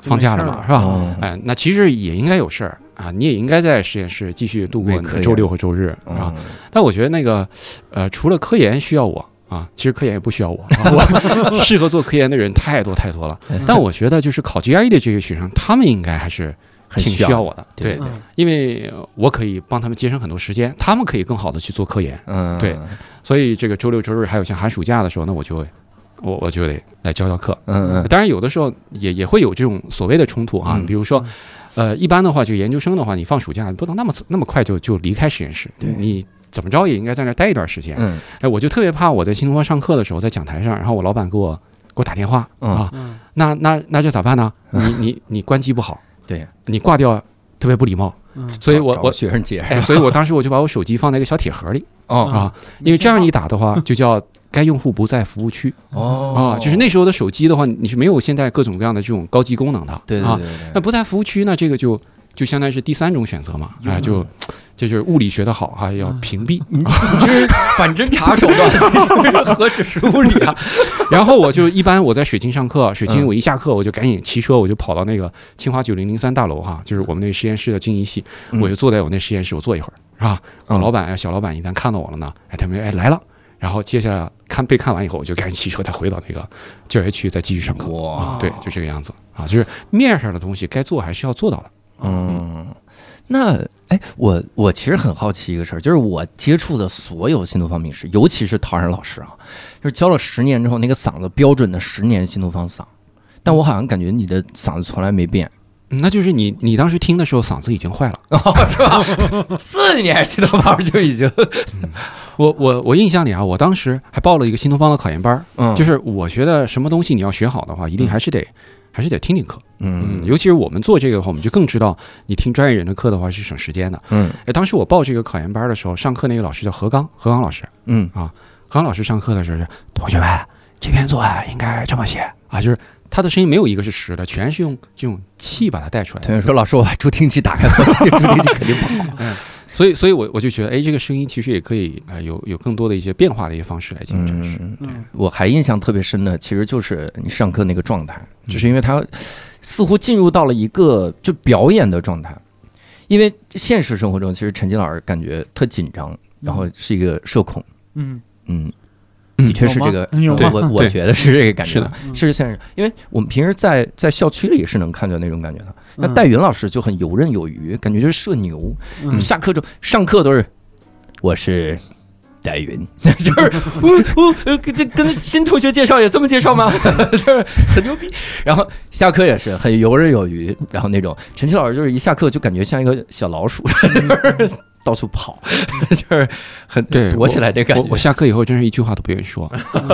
放假了嘛，是吧？哦哎，那其实也应该有事儿啊，你也应该在实验室继续度过你的周六和周日啊。嗯但我觉得那个，呃，除了科研需要我啊，其实科研也不需要 我适合做科研的人太多太多了。但我觉得就是考 GRE 的这些学生，他们应该还是挺很需要需要我的，对对，因为我可以帮他们节省很多时间，他们可以更好的去做科研。嗯，对所以这个周六周日还有像寒暑假的时候，那我就会。我我就得来教教课，嗯嗯当然有的时候也也会有这种所谓的冲突啊，嗯比如说，呃，一般的话，就研究生的话，你放暑假你不能那么那么快就就离开实验室，对你怎么着也应该在那待一段时间。嗯哎，我就特别怕我在新东方上课的时候，在讲台上，然后我老板给我给我打电话嗯啊，嗯那那那这咋办呢？你你你关机不好，对，你挂掉特别不礼貌，嗯所以我我学生解释哎，所以我当时我就把我手机放在一个小铁盒里 哦啊，因为这样一打的话，就叫该用户不在服务区哦啊，就是那时候的手机的话，你是没有现在各种各样的这种高级功能的，对对，对。那不在服务区，那这个就就相当于是第三种选择嘛，啊，就这就是物理学的好哈，要屏蔽。你这是反侦查手段，何止是物理啊？然后我就一般我在水清上课，水清嗯我一下课我就赶紧骑车，我就跑到那个清华九零零三大楼哈，就是我们那个实验室的经仪系，嗯我就坐在我那实验室，我坐一会儿啊。我老板小老板一旦看到我了呢，哎，他们哎来了。然后接下来看被看完以后，我就赶紧骑车再回到那个教学区再继续上课。哇啊，对，就这个样子啊，就是面上的东西该做还是要做到的。嗯，那哎，我我其实很好奇一个事儿，就是我接触的所有新东方名师，尤其是陶然老师啊，就是教了十年之后，那个嗓子标准的十年新东方嗓，但我好像感觉你的嗓子从来没变，嗯那就是你你当时听的时候嗓子已经坏了。是吧？四年新东方就已经，我我我印象里啊，我当时还报了一个新东方的考研班儿，嗯就是我觉得什么东西你要学好的话，一定还是得还是得听听课。嗯嗯，尤其是我们做这个的话，我们就更知道你听专业人的课的话是省时间的。嗯哎，当时我报这个考研班的时候，上课那个老师叫何刚，何刚老师。嗯啊何刚老师上课的时候是，同学们，这篇作文应该这么写啊，就是他的声音没有一个是实的，全是用这种气把它带出来的。同学说老师，我把助听器打开，我这个助听器肯定不好。所以，所以我我就觉得，哎，这个声音其实也可以，呃，有有更多的一些变化的一些方式来进行展示。我还印象特别深的，其实就是你上课那个状态，嗯就是因为他似乎进入到了一个就表演的状态。因为现实生活中，其实陈金老师感觉特紧张，然后是一个社恐，嗯，嗯，嗯的确是这个，有吗对我我觉得是这个感觉是的，嗯是现实，因为我们平时在在校区里是能看到那种感觉的。那嗯戴云老师就很游刃有余，感觉就是社牛，嗯下课就上课都是我是。戴云 就是我我呃跟这跟新同学介绍也这么介绍吗？就是很牛逼。然后下课也是很游刃有余，然后那种陈奇老师就是一下课就感觉像一个小老鼠，就 是到处跑，就是很对，躲起来这感觉。我我下课以后真是一句话都不愿意说。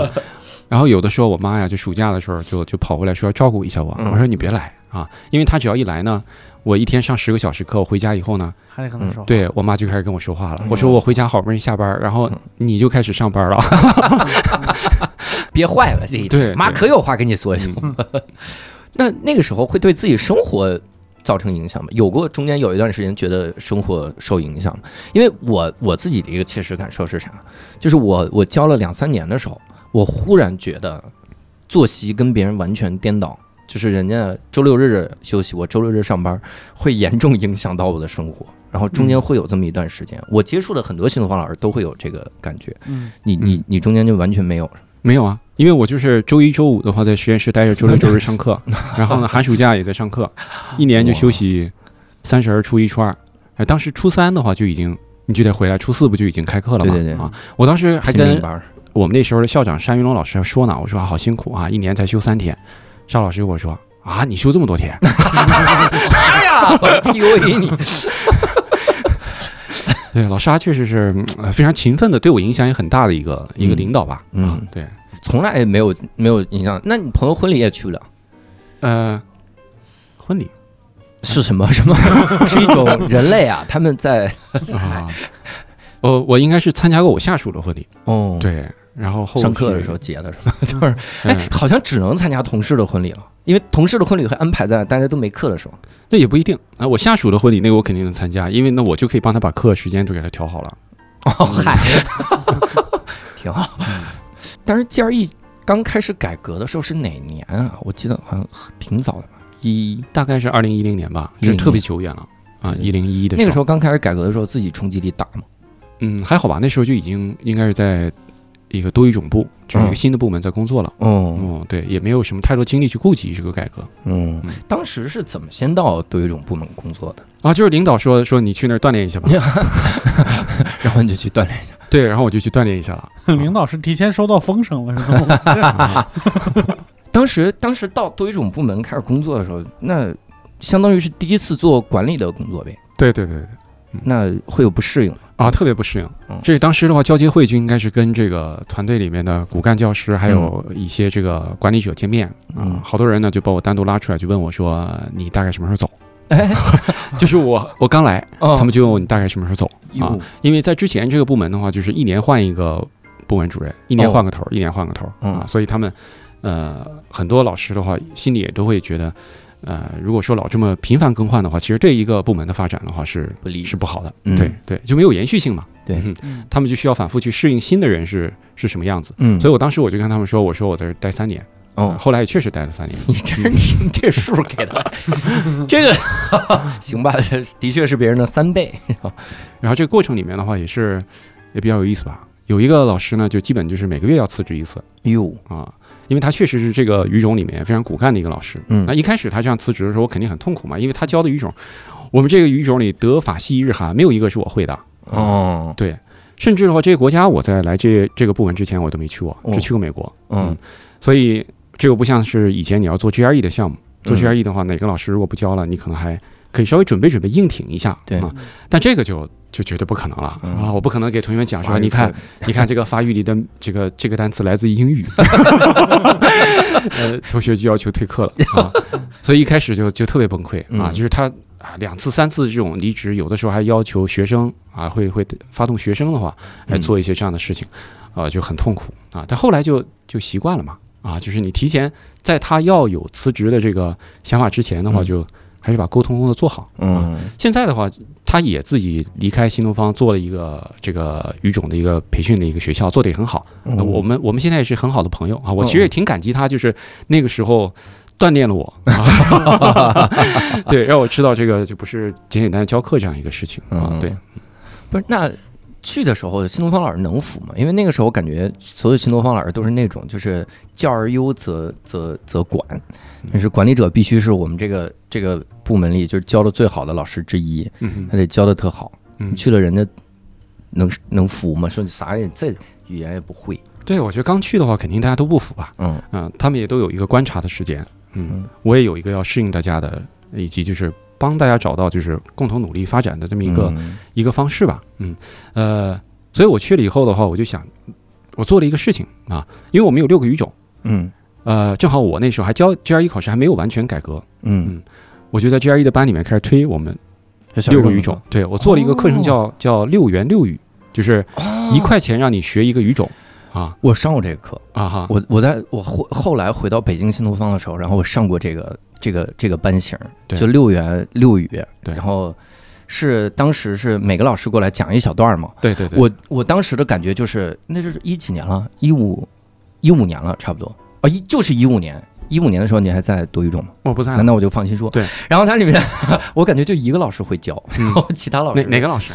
然后有的时候我妈呀，就暑假的时候就就跑过来说要照顾一下我，嗯我说你别来啊，因为她只要一来呢，我一天上十个小时课，我回家以后呢，还得跟他说话，对我妈就开始跟我说话了。嗯我说我回家好不容易下班，然后嗯你就开始上班了。憋坏了这一对天，妈可有话跟你说一说。嗯那那个时候会对自己生活造成影响吗？有过中间有一段时间觉得生活受影响吗？因为我我自己的一个切实感受是啥？就是我我教了两三年的时候，我忽然觉得作息跟别人完全颠倒。就是人家周六日休息，我周六日上班，会严重影响到我的生活。然后中间会有这么一段时间，我接触的很多新东方老师都会有这个感觉。嗯，你你你中间就完全没有，没有啊，因为我就是周一周五的话在实验室待着，周六 周日上课，然后呢 寒暑假也在上课，一年就休息三十儿、初一、初二。哎，当时初三的话就已经你就得回来，初四不就已经开课了吗？对对对啊，我当时还跟我们那时候的校长单云龙老师还说呢，我说啊好辛苦啊，一年才休三天。沙老师跟我说啊，你休这么多天？哎呀，我 PUA 你，对，老沙确实是非常勤奋的，对我影响也很大的一个一个领导吧。嗯啊，对，从来没有没有影响。那你朋友婚礼也去不了，呃，婚礼 是什么什么？是一种人类啊，他们在啊，我我应该是参加过我下属的婚礼，哦，对，然后后上课的时候结的是吧？就是嗯哎，好像只能参加同事的婚礼了，因为同事的婚礼会安排在大家都没课的时候。那也不一定啊。我下属的婚礼那个我肯定能参加，因为那我就可以帮他把课时间都给他调好了。哦，嗨，挺好。但是 GRE 刚开始改革的时候是哪年啊？我记得好像挺早的吧，一大概是二零一零年吧，10这特别久远了啊，对一零一的那个时候，候刚开始改革的时候，自己冲击力大吗？嗯，还好吧，那时候就已经应该是在一个多语种部，就是一个嗯新的部门在工作了。哦，嗯，对，也没有什么太多精力去顾及这个改革嗯嗯，当时是怎么先到多语种部门工作的？啊，就是领导说说你去那儿锻炼一下吧，然后你就去锻炼一下。对，然后我就去锻炼一下了。领导是提前收到风声了，是怎么回事？啊当时当时到多语种部门开始工作的时候，那相当于是第一次做管理的工作呗，对对对对，那会有不适应吗？啊，特别不适应嗯。这当时的话，交接会就应该是跟这个团队里面的骨干教师，还有一些这个管理者见面嗯啊。好多人呢就把我单独拉出来，就问我说：“你大概什么时候走哎，？” 就是我我刚来，哦他们就问我你大概什么时候走啊？因为在之前这个部门的话，就是一年换一个部门主任，一年换个头，一年换个头嗯啊，所以他们呃很多老师的话，心里也都会觉得。呃，如果说老这么频繁更换的话，其实对一个部门的发展的话是不利。是不好的，嗯。对对，就没有延续性嘛。对。他们就需要反复去适应新的人是是什么样子。嗯，所以我当时我就跟他们说，我说我在这待三年，哦，后来也确实待了三年。你这你这数给的，这个 行吧，的确是别人的三倍。然后这个过程里面的话也是也比较有意思吧。有一个老师呢，就基本就是每个月要辞职一次。哟，啊，因为他确实是这个语种里面非常骨干的一个老师。嗯。那一开始他这样辞职的时候，我肯定很痛苦嘛，因为他教的语种，我们这个语种里德法西日韩没有一个是我会的，哦，对，甚至的话，这些国家我在来这这个部门之前我都没去过，哦只去过美国，嗯所以这个不像是以前你要做 GRE 的项目，做嗯。GRE 的话，哪个老师如果不教了，你可能还可以稍微准备准备硬挺一下，对。啊，但这个就就绝对不可能了、嗯。啊！我不可能给同学们讲说，你看，你看这个法语里的这个这个单词来自英语，呃，同学就要求退课了啊，所以一开始就就特别崩溃啊，嗯。就是他啊两次三次这种离职，有的时候还要求学生啊会会发动学生的话来嗯做一些这样的事情，啊就很痛苦啊，但后来就就习惯了嘛啊，就是你提前在他要有辞职的这个想法之前的话，嗯。就还是把沟通工作做好。嗯现在的话，他也自己离开新东方，做了一个这个语种的一个培训的一个学校，做得也很好。我们我们现在也是很好的朋友啊，我其实也挺感激他，就是那个时候锻炼了我，啊、对，让我知道这个就不是简简单单教课这样一个事情啊嗯，对，不是那。去的时候，新东方老师能服吗？因为那个时候我感觉所有新东方老师都是那种，就是教而优则则则管，但是管理者必须是我们这个这个部门里就是教的最好的老师之一，嗯他得教的特好。嗯，去了人家能能服吗？说你啥也这语言也不会，对，我觉得刚去的话，肯定大家都不服吧，嗯。嗯，他们也都有一个观察的时间，嗯嗯，我也有一个要适应大家的，以及就是帮大家找到就是共同努力发展的这么一个、嗯。一个方式吧，嗯，呃，所以我去了以后的话，我就想，我做了一个事情啊，因为我们有六个语种，嗯。呃，正好我那时候还教 GRE 考试还没有完全改革，嗯，我就在 GRE 的班里面开始推我们六个语种，对我做了一个课程叫、叫六元六语，就是哦。一块钱让你学一个语种啊。我上过这个课，啊哈，我我在我后后来回到北京新东方的时候，然后我上过这个这个这个班型，对。就六元六语，对。然后是当时是每个老师过来讲一小段嘛，对对对，我我当时的感觉就是那是一几年了，一五一五年了，差不多。啊，一就是一五年。一五年的时候，你还在读语种吗？我不在了，那那我就放心说。对，然后它里面，我感觉就一个老师会教，嗯。然后其他老师哪个老师？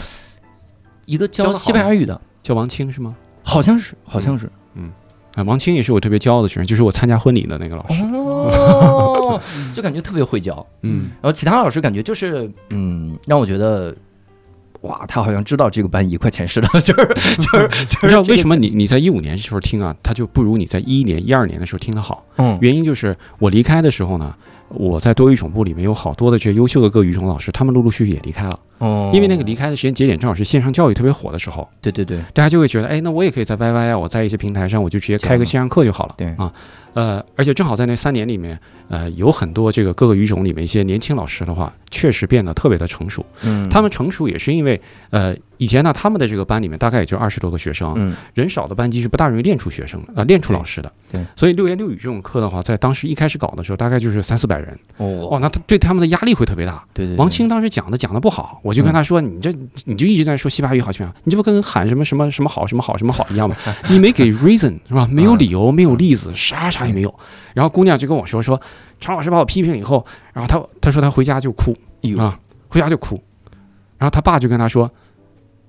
一个教西班牙语的，叫王青是吗？好像是好像是。啊，王青也是我特别骄傲的学生，就是我参加婚礼的那个老师，哦，就感觉特别会教。嗯。然后其他老师感觉就是，嗯，让我觉得，哇，他好像知道这个班一块钱似的，就是就是就是。你知道为什么？你你在一五年时候听啊，他就不如你在一一年、一二年的时候听的好？嗯原因就是我离开的时候呢，我在多语种部里面有好多的这些优秀的各语种老师，他们陆陆续续也离开了。哦。因为那个离开的时间节点正好是线上教育特别火的时候，对对对，大家就会觉得，哎，那我也可以在 YY 啊，我在一些平台上，我就直接开个线上课就好了。对。啊，呃，而且正好在那三年里面，呃，有很多这个各个语种里面一些年轻老师的话，确实变得特别的成熟。嗯，他们成熟也是因为，呃，以前呢，他们的这个班里面大概也就二十多个学生，嗯。人少的班级是不大容易练出学生的，啊、练出老师的。对。所以六言六语这种课的话，在当时一开始搞的时候，大概就是三四百人，哦。哦，，那他对他们的压力会特别大。对对，对。王青当时讲的讲的不好，我就跟他说：“你这你就一直在说西班牙语好西班牙，你这不跟喊什么什么什么好什么好什么好一样吗？你没给 reason 是吧？没有理由，没有例子，啥啥也没有。”然后姑娘就跟我说：“说常老师把我批评以后，然后他他说他回家就哭啊，回家就哭。然后他爸就跟他说：‘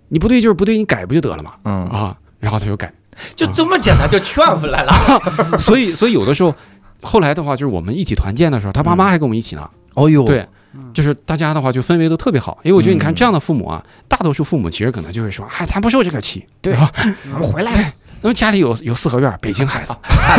你不对就是不对，你改不就得了嘛嗯，啊？’然后他就改。就这么简单就劝回来了。所以所以有的时候，后来的话就是我们一起团建的时候，他爸妈还跟我们一起呢。哦呦，对，就是大家的话就氛围都特别好，因为我觉得你看嗯。这样的父母啊，大多数父母其实可能就会说，哎，咱不受这个气，对。吧？我们回来对，那么家里有有四合院，北京孩子，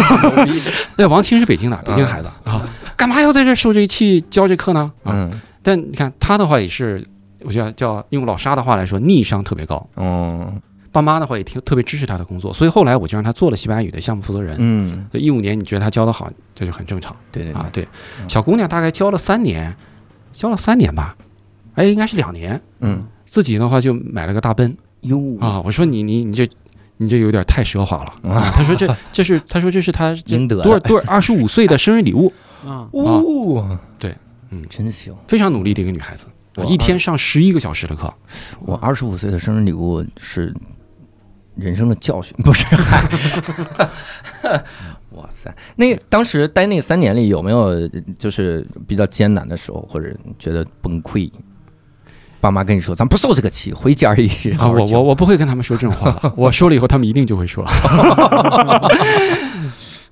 挺牛逼的。对，王青是北京的，北京孩子。啊，干嘛要在这受这气教这课呢？啊，嗯。但你看他的话也是，我觉得叫用老沙的话来说，逆商特别高。哦。爸妈的话也挺特别支持他的工作，所以后来我就让他做了西班牙语的项目负责人。嗯，一五年你觉得他教的好，这就很正常。对对啊。对，小姑娘大概教了三年，教了三年吧，哎，应该是两年。嗯自己的话就买了个大奔哟啊，我说你你你这你这有点太奢华了啊啊。他说这这是他说这是他 这应得的多少多少二十五岁的生日礼物，啊，哦，对，嗯真行。非常努力的一个女孩子，我一天上十一个小时的课。我二十五岁的生日礼物是人生的教训，不是？嗨，哇塞！那当时待那三年里有没有就是比较艰难的时候，或者觉得崩溃？爸妈跟你说，咱不受这个气，回家而已。啊，好好我我我不会跟他们说这种话的，我说了以后他们一定就会说。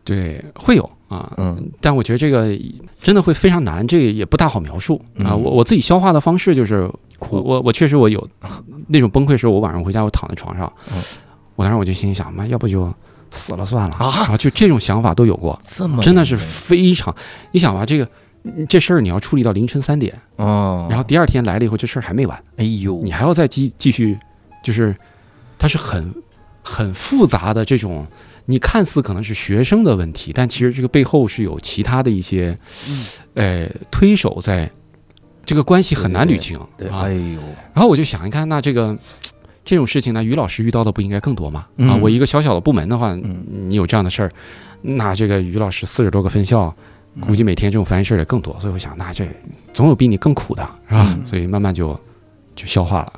对，会有啊，嗯，但我觉得这个真的会非常难，这个也不大好描述啊。嗯我我自己消化的方式就是，我我我确实我有那种崩溃时候，我晚上回家我躺在床上嗯，我当时我就心里想，妈，要不就死了算了啊啊，就这种想法都有过，这么真的是非常，你想吧，这个这事儿你要处理到凌晨三点，哦，然后第二天来了以后，这事儿还没完，哎呦，你还要再继继续，就是它是很很复杂的这种。你看似可能是学生的问题，但其实这个背后是有其他的一些，呃，推手在，这个关系很难捋清对，啊哎。呦，然后我就想，你看，那这个这种事情呢，于老师遇到的不应该更多吗？啊，嗯我一个小小的部门的话，嗯你有这样的事儿，那这个于老师四十多个分校，嗯估计每天这种烦心事儿也更多。所以我想，那这总有比你更苦的，是吧？嗯所以慢慢就就消化了。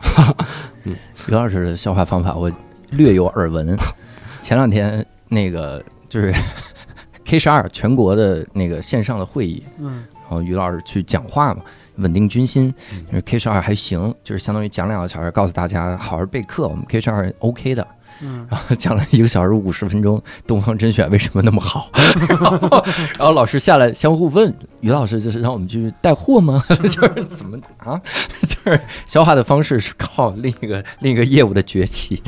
于老师的消化方法我略有耳闻。前两天那个就是 K 十二全国的那个线上的会议，嗯然后于老师去讲话嘛，稳定军心。嗯就是 K 十二还行，就是相当于讲两个小时，告诉大家好好备课，我们 K 十二 OK 的。嗯，然后讲了一个小时五十分钟，东方甄选为什么那么好？然 后然后老师下来相互问于老师，就是让我们去带货吗？就是怎么啊？就是消化的方式是靠另一个另一个业务的崛起。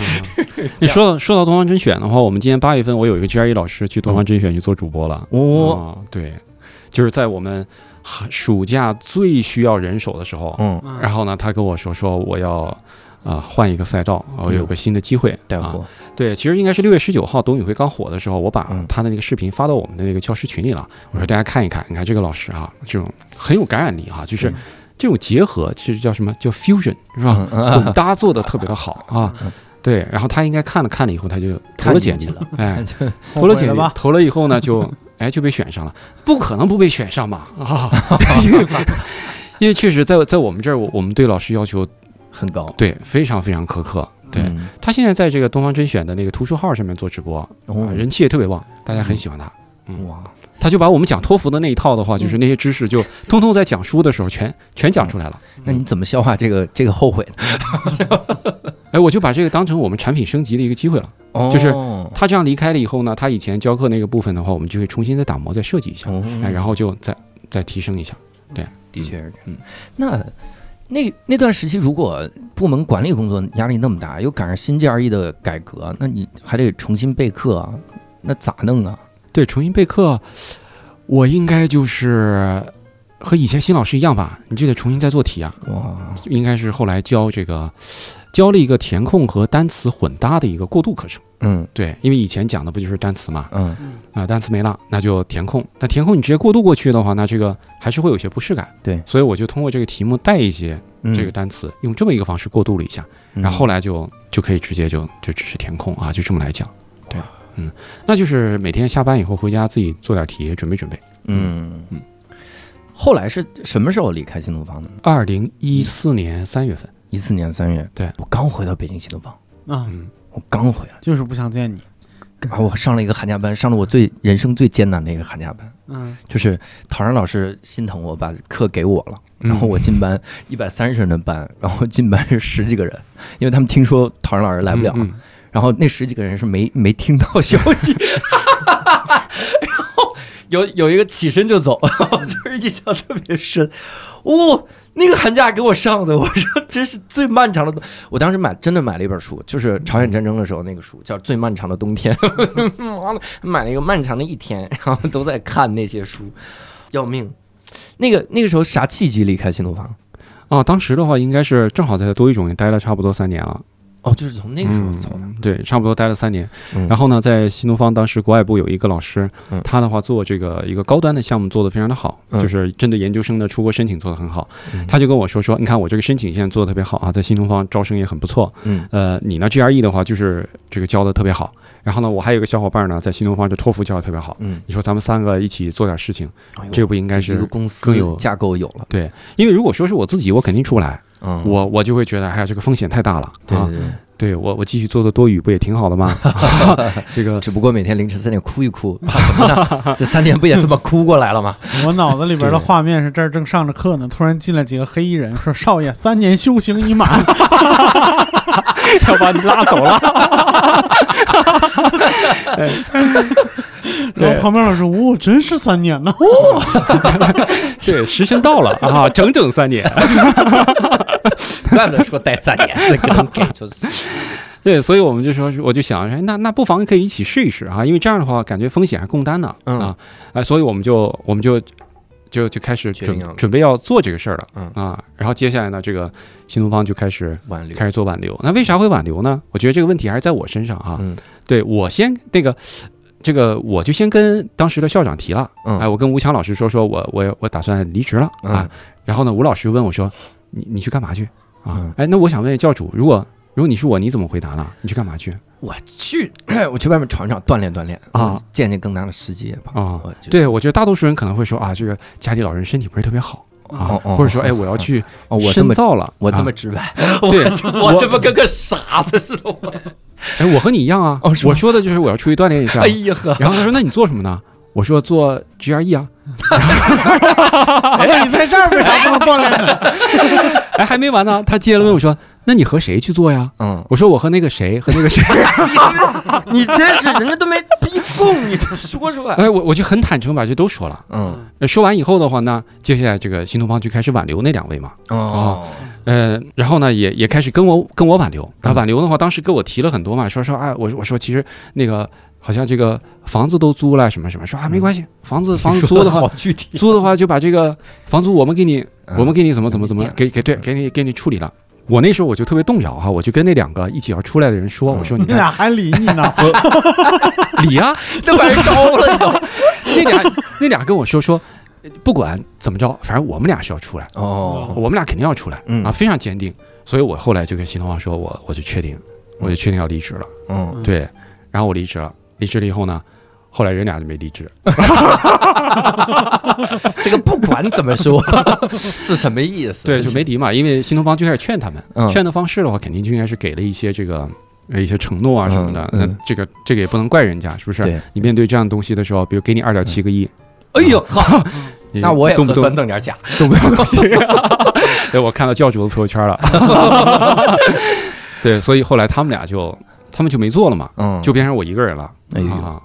你说到说到东方甄选的话，我们今年八月份我有一个 GRE 老师去东方甄选去做主播了。哦，啊，对，就是在我们寒暑假最需要人手的时候，嗯，嗯然后呢，他跟我说说我要。啊，换一个赛道，我有个新的机会啊。带货，对，其实应该是六月十九号董宇辉刚火的时候，我把嗯他的那个视频发到我们的那个教师群里了。我说大家看一看，你看这个老师啊，这种很有感染力哈、就是嗯这种结合，其实叫什么叫 fusion 是吧？嗯 混搭做的特别的好啊嗯。对，然后他应该看了看了以后，他就投了简历了，哎，投了简历吧，？投了以后呢，就哎就被选上了，不可能不被选上嘛啊！因 为因为确实在在我们这儿，我我们对老师要求很高。对非常非常苛刻。对、嗯他现在在这个东方甄选的那个图书号上面做直播，人气也特别旺，大家很喜欢他。哇，他就把我们讲托福的那一套的话，就是那些知识，就通通在讲书的时候全全讲出来了。那你怎么消化这个这个后悔呢？哎，我就把这个当成我们产品升级的一个机会了。哦就是他这样离开了以后呢，他以前教课那个部分的话，我们就会重新再打磨、再设计一下，哦哎，然后就再再提升一下。对的确是这样。嗯那那那段时期，如果部门管理工作压力那么大，又赶上新 GRE 的改革，那你还得重新备课啊，那咋弄啊？对，重新备课，我应该就是和以前新老师一样吧，你就得重新再做题啊。哇，应该是后来教这个教了一个填空和单词混搭的一个过渡课程。嗯对，因为以前讲的不就是单词嘛，嗯啊、单词没了，那就填空。那填空你直接过渡过去的话，那这个还是会有些不适感。对所以我就通过这个题目带一些嗯，这个单词，用这么一个方式过渡了一下，嗯，然后后来就就可以直接就就只是填空啊，就这么来讲。对，嗯，那就是每天下班以后回家自己做点题，准备准备。嗯嗯嗯，后来是什么时候离开新东方的？二零一四年三月份，一四年三月，对。我刚回到北京新东方，嗯，嗯，我刚回来，就是不想见你。啊，我上了一个寒假班，上了我最人生最艰难的一个寒假班，嗯。就是陶然老师心疼我，把课给我了。嗯。然后我进班一百三十人的班，然后进班是十几个人，因为他们听说陶然老师来不了，嗯然后那十几个人是没没听到消息，然后有有一个起身就走，就是印象特别深。哦，那个寒假给我上的，我说这是最漫长的。我当时买真的买了一本书，就是朝鲜战争的时候那个书，叫《最漫长的冬天》。妈的，买了一个漫长的一天，然后都在看那些书，要命。那个那个时候啥契机离开新东方？哦，当时的话应该是正好在多语种也待了差不多三年了。哦，就是从那个时候走的。嗯对，差不多待了三年。嗯然后呢，在新东方当时国外部有一个老师嗯，他的话做这个一个高端的项目做得非常的好，嗯就是针对研究生的出国申请做得很好。嗯他就跟我说说，你看我这个申请现在做得特别好啊，在新东方招生也很不错。嗯呃，你呢 GRE 的话就是这个教的特别好。然后呢，我还有一个小伙伴呢，在新东方这托福教的特别好。嗯，你说咱们三个一起做点事情，哎这个不应该一是个公司更有架构有了。对？因为如果说是我自己，我肯定出不来，嗯，我我就会觉得，哎呀，这个风险太大了啊。对对对，对我我继续做做多语不也挺好的吗？这个只不过每天凌晨三点哭一哭，怕什么呢？这三年不也这么哭过来了吗？我脑子里边的画面是这儿正上着课呢，突然进来几个黑衣人，说：“少爷，三年修行已满。要把你拉走了。然后旁边老师，哦，真是三年呢。对，时辰到了啊，整整三年。怪不得说待三年，再给他们给就是。对，所以我们就说，我就想，哎，那那不妨可以一起试一试啊，因为这样的话，感觉风险还共担呢。嗯啊，哎，所以我们就我们就就就开始准准备要做这个事儿了。嗯啊，然后接下来呢，这个新东方就开始挽留开始做挽留。那为啥会挽留呢？我觉得这个问题还是在我身上啊。嗯对我先那个。这个我就先跟当时的校长提了，嗯哎，我跟吴强老师说，说我我我打算离职了啊，嗯然后呢，吴老师问我说，你你去干嘛去啊嗯？哎，那我想问教主，如果如果你是我，你怎么回答呢？你去干嘛去？我去，我去外面闯一闯，锻炼锻炼啊，见见更大的世界吧。啊我就是对，我觉得大多数人可能会说啊，这个家里老人身体不是特别好啊或者说哎，我要去哦，我这深么造了，我这啊么直白，对，我 这不跟个傻子似的。我哎，我和你一样啊我说的就是我要出去锻炼一下哎。呀呵，然后他说：“那你做什么呢？”我说：“做 GRE 啊。哎，你在这儿为啥这么锻炼呢？” 哎，还没完呢，他接着问我说：“那你和谁去做呀嗯？”，我说：“我和那个谁和那个谁。你真是人家都没逼供，你就说出”来。哎，我我就很坦诚把这都说了。嗯呃说完以后的话呢，接下来这个新东方就开始挽留那两位嘛。哦，呃，然后呢，也也开始跟我跟我挽留啊，嗯挽留的话，当时跟我提了很多嘛，说说哎，我我说其实那个好像这个房子都租了什么什么，说啊没关系，房子 房子租的话，好具体，租的话就把这个房租我们给你，嗯我们给你怎么怎么怎么嗯给给对给你给你处理了。我那时候我就特别动摇哈，我就跟那两个一起要出来的人说，嗯我说你看你俩还理你呢？理啊，都把人招了，你都。那俩那俩跟我说说，不管怎么着，反正我们俩是要出来，哦，我们俩肯定要出来嗯啊，非常坚定。所以我后来就跟新东方说，我我就确定，我就确定要离职了。嗯，对，然后我离职了，离职了以后呢，后来人俩就没离职。这个不管怎么说是什么意思？对，就没离嘛，因为新东方就开始劝他们，嗯劝的方式的话，肯定就应该是给了一些这个。呃一些承诺啊什么的，嗯嗯那这个这个也不能怪人家，是不是？你面对这样的东西的时候，比如给你二点七个亿，哎呦好，那我也核动不动弄点假。动不动。对，我看到教主的朋友圈了。对，所以后来他们俩就他们就没做了嘛，嗯，就变成我一个人了。哎呦啊！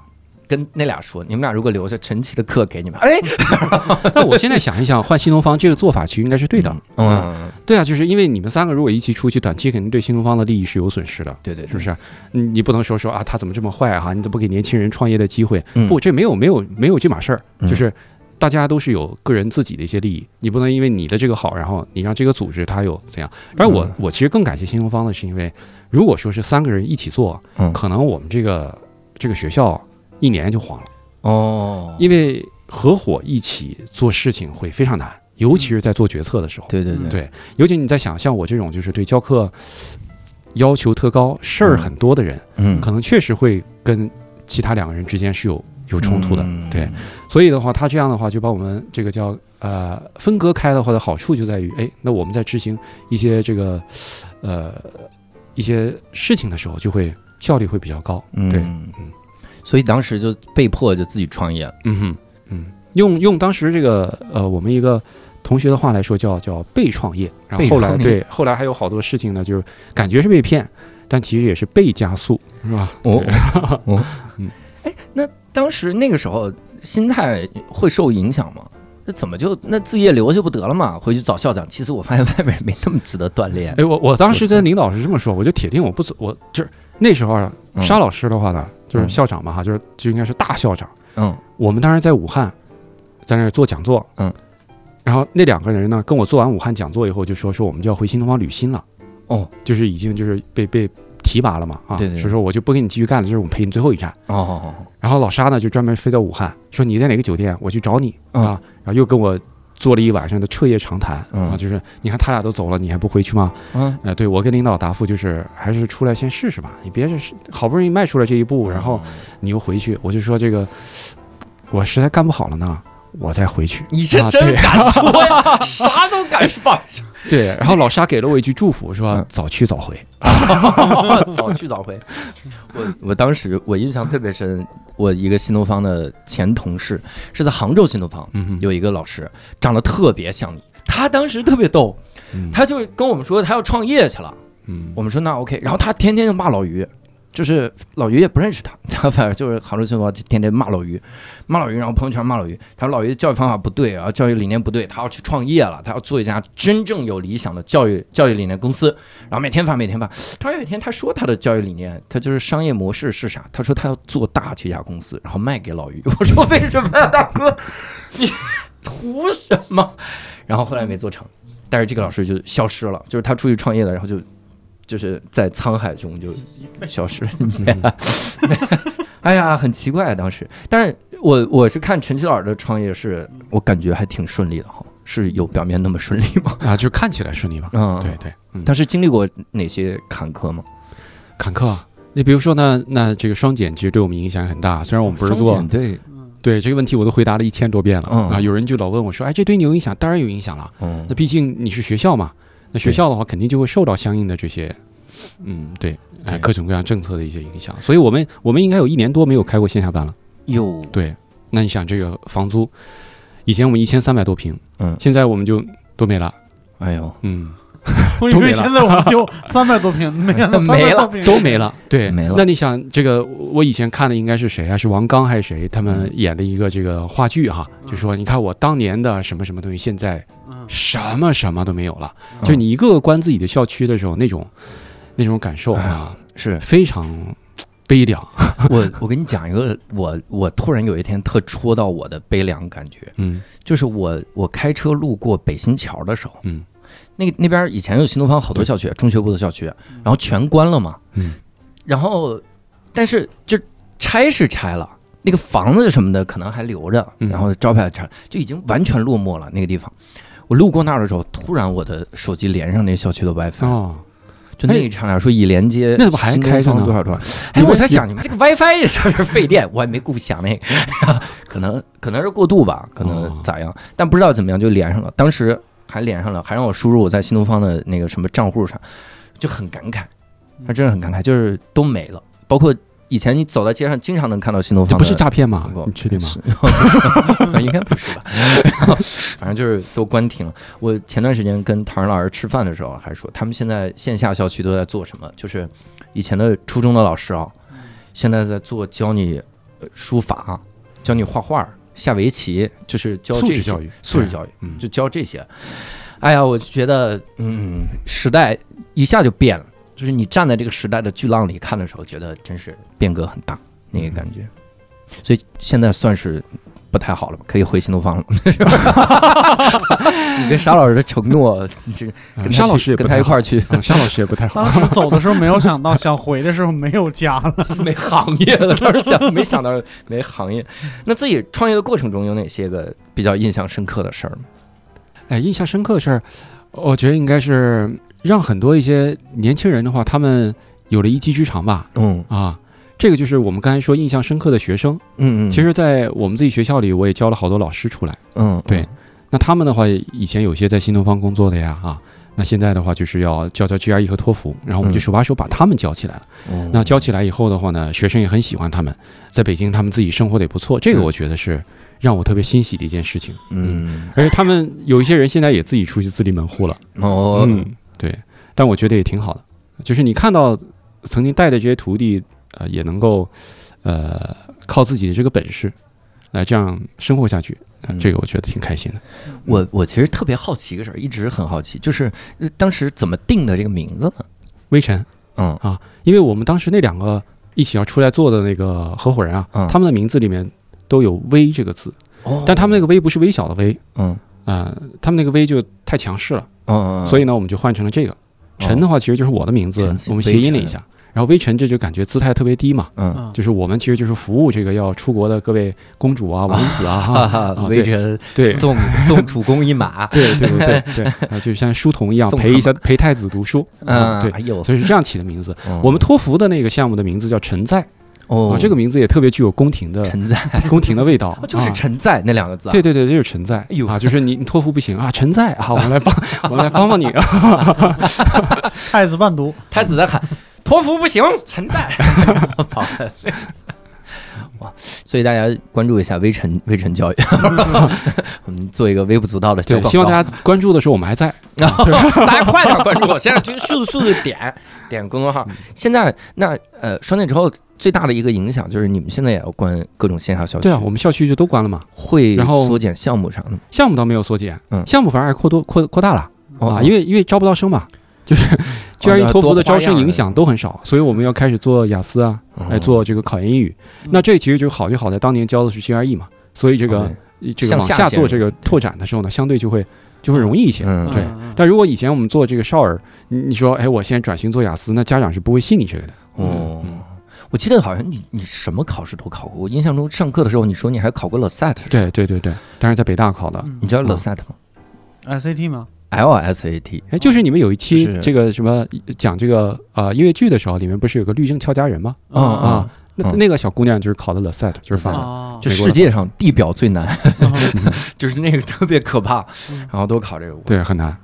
跟那俩说，你们俩如果留下陈奇的课给你们，哎，但我现在想一想，换新东方这个做法其实应该是对的。嗯，对啊，就是因为你们三个如果一起出去，短期肯定对新东方的利益是有损失的。对对，是不是？你你不能说说啊，他怎么这么坏哈、你怎么不给年轻人创业的机会？嗯不，这没有没有没有这码事儿，嗯就是大家都是有个人自己的一些利益，你不能因为你的这个好，然后你让这个组织它有怎样？而我、嗯我其实更感谢新东方的是因为，如果说是三个人一起做，嗯可能我们这个这个学校一年就黄了，哦，因为合伙一起做事情会非常难，尤其是在做决策的时候。对对对，对，尤其你在想像我这种就是对教课要求特高、事儿很多的人，嗯，可能确实会跟其他两个人之间是有有冲突的。嗯。对，所以的话，他这样的话就把我们这个叫呃分割开的话的好处就在于，哎，那我们在执行一些这个呃一些事情的时候，就会效率会比较高。对，嗯，所以当时就被迫就自己创业了。嗯哼，嗯，用用当时这个呃我们一个。同学的话来说叫叫被创业，然后后来对后来还有好多事情呢，就是感觉是被骗，但其实也是被加速，是吧？哦哦，哎，那当时那个时候心态会受影响吗？那怎么就那自业留下不得了嘛？回去找校长。其实我发现外面没那么值得锻炼。哎，我我当时跟领导是这么说，我就铁定我不走，我就是那时候沙老师的话呢，就是嗯校长嘛哈，就是就应该是大校长。嗯我们当时在武汉，在那儿做讲座，嗯，然后那两个人呢，跟我做完武汉讲座以后，就说说我们就要回新东方履新了，哦，就是已经就是被被提拔了嘛啊，对对对所以说我就不跟你继续干了，这是我们陪你最后一站。哦哦然后老沙呢就专门飞到武汉，说你在哪个酒店，我去找你嗯啊，然后又跟我做了一晚上的彻夜长谈嗯啊，就是你看他俩都走了，你还不回去吗？嗯呃，对我跟领导答复就是，还是出来先试试吧。你别是好不容易迈出了这一步，然后你又回去，我就说这个，我实在干不好了呢，我再回去。你这啊对真敢说呀，啥都敢放。对，然后老沙给了我一句祝福，说嗯早去早回。早去早回。我我当时我印象特别深，我一个新东方的前同事是在杭州新东方嗯，有一个老师，长得特别像你。他当时特别逗，嗯他就是跟我们说他要创业去了。嗯，我们说那 OK，然后他天天就骂老于，就是老于也不认识他，他反正就是杭州新东方天天骂老于，骂老于，然后朋友圈骂老于，他说老于教育方法不对，然后教育理念不对，他要去创业了，他要做一家真正有理想的教育教育理念公司，然后每天发每天发。突然有一天他说他的教育理念，他就是商业模式是啥？他说他要做大这家公司，然后卖给老于。我说为什么呀，大哥？你图什么？然后后来没做成，但是这个老师就消失了，就是他出去创业了，然后就就是在沧海中就 消失。哎呀，很奇怪当时，但是我我是看陈奇老师的创业是，我感觉还挺顺利的哈，是有表面那么顺利吗？啊，就看起来顺利吧。嗯，对。对，嗯，他是经历过哪些坎坷吗？坎坷啊。你比如说呢，那这个双减其实对我们影响很大。虽然我们不是做对，对这个问题，我都回答了一千多遍了、嗯啊。有人就老问我说：“哎，这对你有影响？”当然有影响了。嗯那毕竟你是学校嘛，那学校的话肯定就会受到相应的这些，嗯，对，哎，各种各样政策的一些影响。所以我们我们应该有一年多没有开过线下班了。有对，那你想这个房租，以前我们一千三百多平，嗯。现在我们就都没了，哎呦，嗯，我以都没了。为现在我们就三百多平，没了没了都没了。对，没了。那你想这个，我以前看的应该是谁啊？是王刚还是谁？他们演了一个这个话剧哈，就说你看我当年的什么什么东西，现在嗯什么什么都没有了。嗯。就你一个个关自己的校区的时候，那种那种感受啊，是。非常悲凉。我我跟你讲一个，我我突然有一天特戳到我的悲凉感觉，嗯。就是我我开车路过北新桥的时候，嗯。那那边以前有新东方好多校区，中学部的校区，然后全关了嘛，嗯。然后但是就拆是拆了，那个房子什么的可能还留着，嗯。然后招牌拆了，就已经完全落寞了那个地方。我路过那儿的时候，突然我的手机连上那校区的 WiFi，、哦，就那一刹那说已连接，那怎么还开着呢？多少多少？哎，我才想你们这个 WiFi 是不是费电，我还没顾想那个，可能可能是过度吧，可能哦咋样？但不知道怎么样就连上了，当时还连上了，还让我输入我在新东方的那个什么账户上，就很感慨，他真的很感慨，就是都没了，包括以前你走在街上经常能看到新东方，这不是诈骗吗你确定吗？是 不是，应该不是吧？然 后反正就是都关停了。我前段时间跟唐人老师吃饭的时候还说，他们现在线下校区都在做什么？就是以前的初中的老师啊，现在在做教你呃书法，教你画画、下围棋，就是教这些素质教育，素质教育，嗯，就教这些。哎呀，我就觉得，嗯，时代一下就变了。就是你站在这个时代的巨浪里看的时候，觉得真是变革很大那个感觉。所以现在算是不太好了吧？可以回新东方了。你跟沙老师的承诺，这跟他沙老师也不太好他一块儿去，啊沙老师也不太好当。时走的时候没有想到，想回的时候没有家了。没行业了。当时想没想到没行业。那自己创业的过程中有哪些个比较印象深刻的事儿吗？哎，印象深刻的事儿，我觉得应该是让很多一些年轻人的话，他们有了一技之长吧。嗯啊，这个就是我们刚才说印象深刻的学生。嗯嗯，其实，在我们自己学校里，我也教了好多老师出来。嗯对那他们的话，以前有些在新东方工作的呀，啊，那现在的话就是要教教 GRE 和托福，然后我们就嗯手把手把他们教起来了。嗯那教起来以后的话呢，学生也很喜欢他们，在北京他们自己生活的也不错，这个嗯我觉得是让我特别欣喜的一件事情。嗯而且他们有一些人现在也自己出去自立门户了。哦嗯，对，但我觉得也挺好的，就是你看到曾经带的这些徒弟，呃，也能够，呃，靠自己的这个本事来这样生活下去，这个我觉得挺开心的。我我其实特别好奇一个事儿，一直很好奇，就是呃当时怎么定的这个名字呢？微尘，嗯。啊因为我们当时那两个一起要出来做的那个合伙人啊，嗯。他们的名字里面都有“微”这个字，哦。但他们那个“微”不是微小的“微嗯”，啊，他们那个“微”就太强势了，嗯，所以呢，我们就换成了这个。陈的话其实就是我的名字我们谐音了一下。然后微臣这就感觉姿态特别低嘛，嗯嗯，就是我们其实就是服务这个要出国的各位公主啊、王子啊，哈哈，哈啊，对微臣对送 送主公一马，对对对对就像书童一样陪一下陪太子读书，啊，嗯，对，所以是这样起的名字。嗯我们托福的那个项目的名字叫陈在，哦啊，这个名字也特别具有宫廷的陈在 宫廷的味道，就是啊陈在那两个字啊，对对对，就是陈在，哎呦啊，就是你你托福不行啊，陈在啊，我们来帮我们来帮帮你啊，太子伴读，太子在喊托福不行，陈在跑了。啊，所以大家关注一下微臣微臣教育，我们做一个微不足道的小对，广告。希望大家关注的时候我们还在。大家快点关注我，现在就速速的点点公众号。现在那呃，双减之后最大的一个影响就是你们现在也要关各种线下校区，对啊，我们校区就都关了嘛，会然后缩减项目啥的吗。项目倒没有缩减，嗯。项目反而还扩多扩扩大了啊，因为为因为招不到生嘛，就是哦 GRE 托福的招生影响都很少，所以我们要开始做雅思啊，哦。来做这个考研英语。那这其实就好就好在当年教的是 GRE 嘛，所以这个这个往下做这个拓展的时候呢，相对就会就会容易一些。嗯。对。但如果以前我们做这个少儿，你你说，哎，我现在转型做雅思，那家长是不会信你这个的。哦。嗯，我记得好像你你什么考试都考过，我印象中上课的时候你说你还考过 LSAT，对对对对，当然在北大考的。你知道嗯 LSAT 吗，SAT 吗？？LSAT 哎，就是你们有一期这个什么讲这个呃音乐剧的时候，里面不是有个律政俏佳人吗？嗯啊，那嗯那个小姑娘就是考的 LSAT，就是法哦就世界上地表最难，嗯 就是那个特别可怕嗯，然后都考这个。对，很难，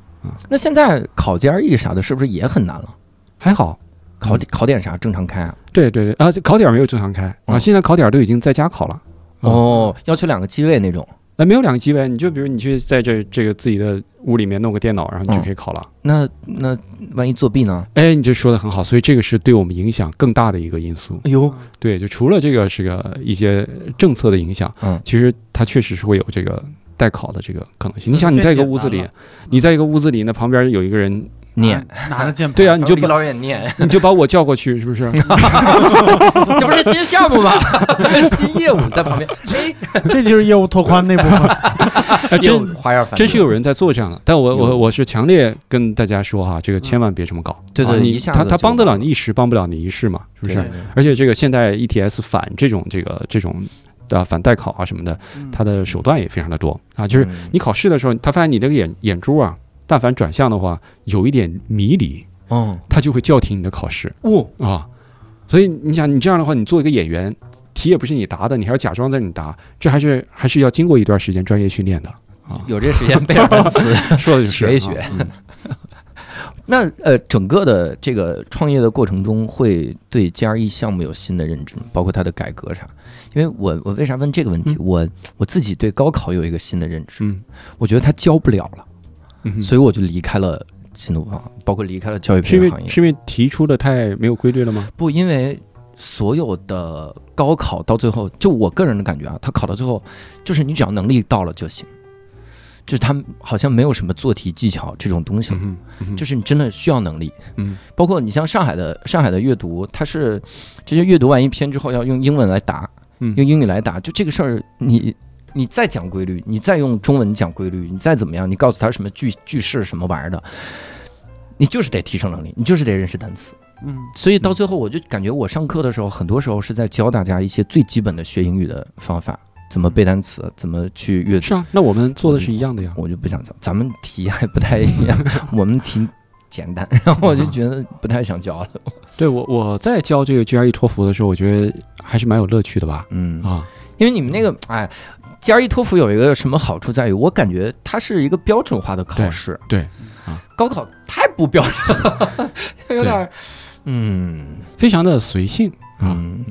那现在考 GRE 啥的，是不是也很难了？还好。考点考点啥正常开啊？对对对，啊，考点儿没有正常开啊，嗯现在考点儿都已经在家考了。啊，哦，要求两个机位那种。哎，没有两个机位，你就比如你去在这这个自己的屋里面弄个电脑，然后你就嗯可以考了。那那万一作弊呢？哎，你这说的很好，所以这个是对我们影响更大的一个因素。哎呦，对，就除了这个是个一些政策的影响，嗯其实它确实是会有这个代考的这个可能性。你想，嗯你在一个屋子里，你在一个屋子里，那旁边有一个人，念，拿着键盘，对啊，你就把离老远念，你就把我叫过去，是不是？这不是新项目吗？新业务在旁边，哎，这就是业务拓宽那部分。哎，真花样真是有人在做这样的，但我我我是强烈跟大家说哈，这个千万别这么搞。对对啊你他他帮得了你一时，帮不了你一世嘛，是不是？而且这个现代 ETS 反这种这个这种的反代考啊什么的，他的手段也非常的多啊。就是嗯你考试的时候，他发现你这个眼眼珠啊，但凡转向的话，有一点迷离，哦，他就会叫停你的考试哦，啊。所以你想，你这样的话，你做一个演员，题也不是你答的，你还要假装在你答，这还是还是要经过一段时间专业训练的啊。有这时间背点单词。说的就是学一学啊嗯那呃，整个的这个创业的过程中，会对 GRE 项目有新的认知，包括它的改革啥？因为我我为啥问这个问题？嗯我我自己对高考有一个新的认知，嗯我觉得它教不了了，嗯，所以我就离开了新东方，包括离开了教育培训行业。为是因为提出的太没有规律了吗？不，因为所有的高考到最后，就我个人的感觉啊，他考到最后，就是你只要能力到了就行，就是他们好像没有什么做题技巧这种东西。了。嗯嗯，就是你真的需要能力，嗯，包括你像上海的上海的阅读，它是这些阅读完一篇之后要用英文来答，嗯。用英语来答，就这个事儿，你你再讲规律，你再用中文讲规律，你再怎么样，你告诉他什么句句式什么玩意儿的，你就是得提升能力，你就是得认识单词。嗯，所以到最后，我就感觉我上课的时候，很多时候是在教大家一些最基本的学英语的方法，怎么背单词，怎么去阅读。是啊，那我们做的是一样的呀。我就不想教，咱们题还不太一样，我们题简单，然后我就觉得不太想教了。对我我在教这个 GRE 托福的时候，我觉得还是蛮有乐趣的吧。嗯啊，因为你们那个，哎，GRE 托福有一个什么好处在于，我感觉它是一个标准化的考试。对啊，高考太不标准了，有点儿，嗯非常的随性啊，嗯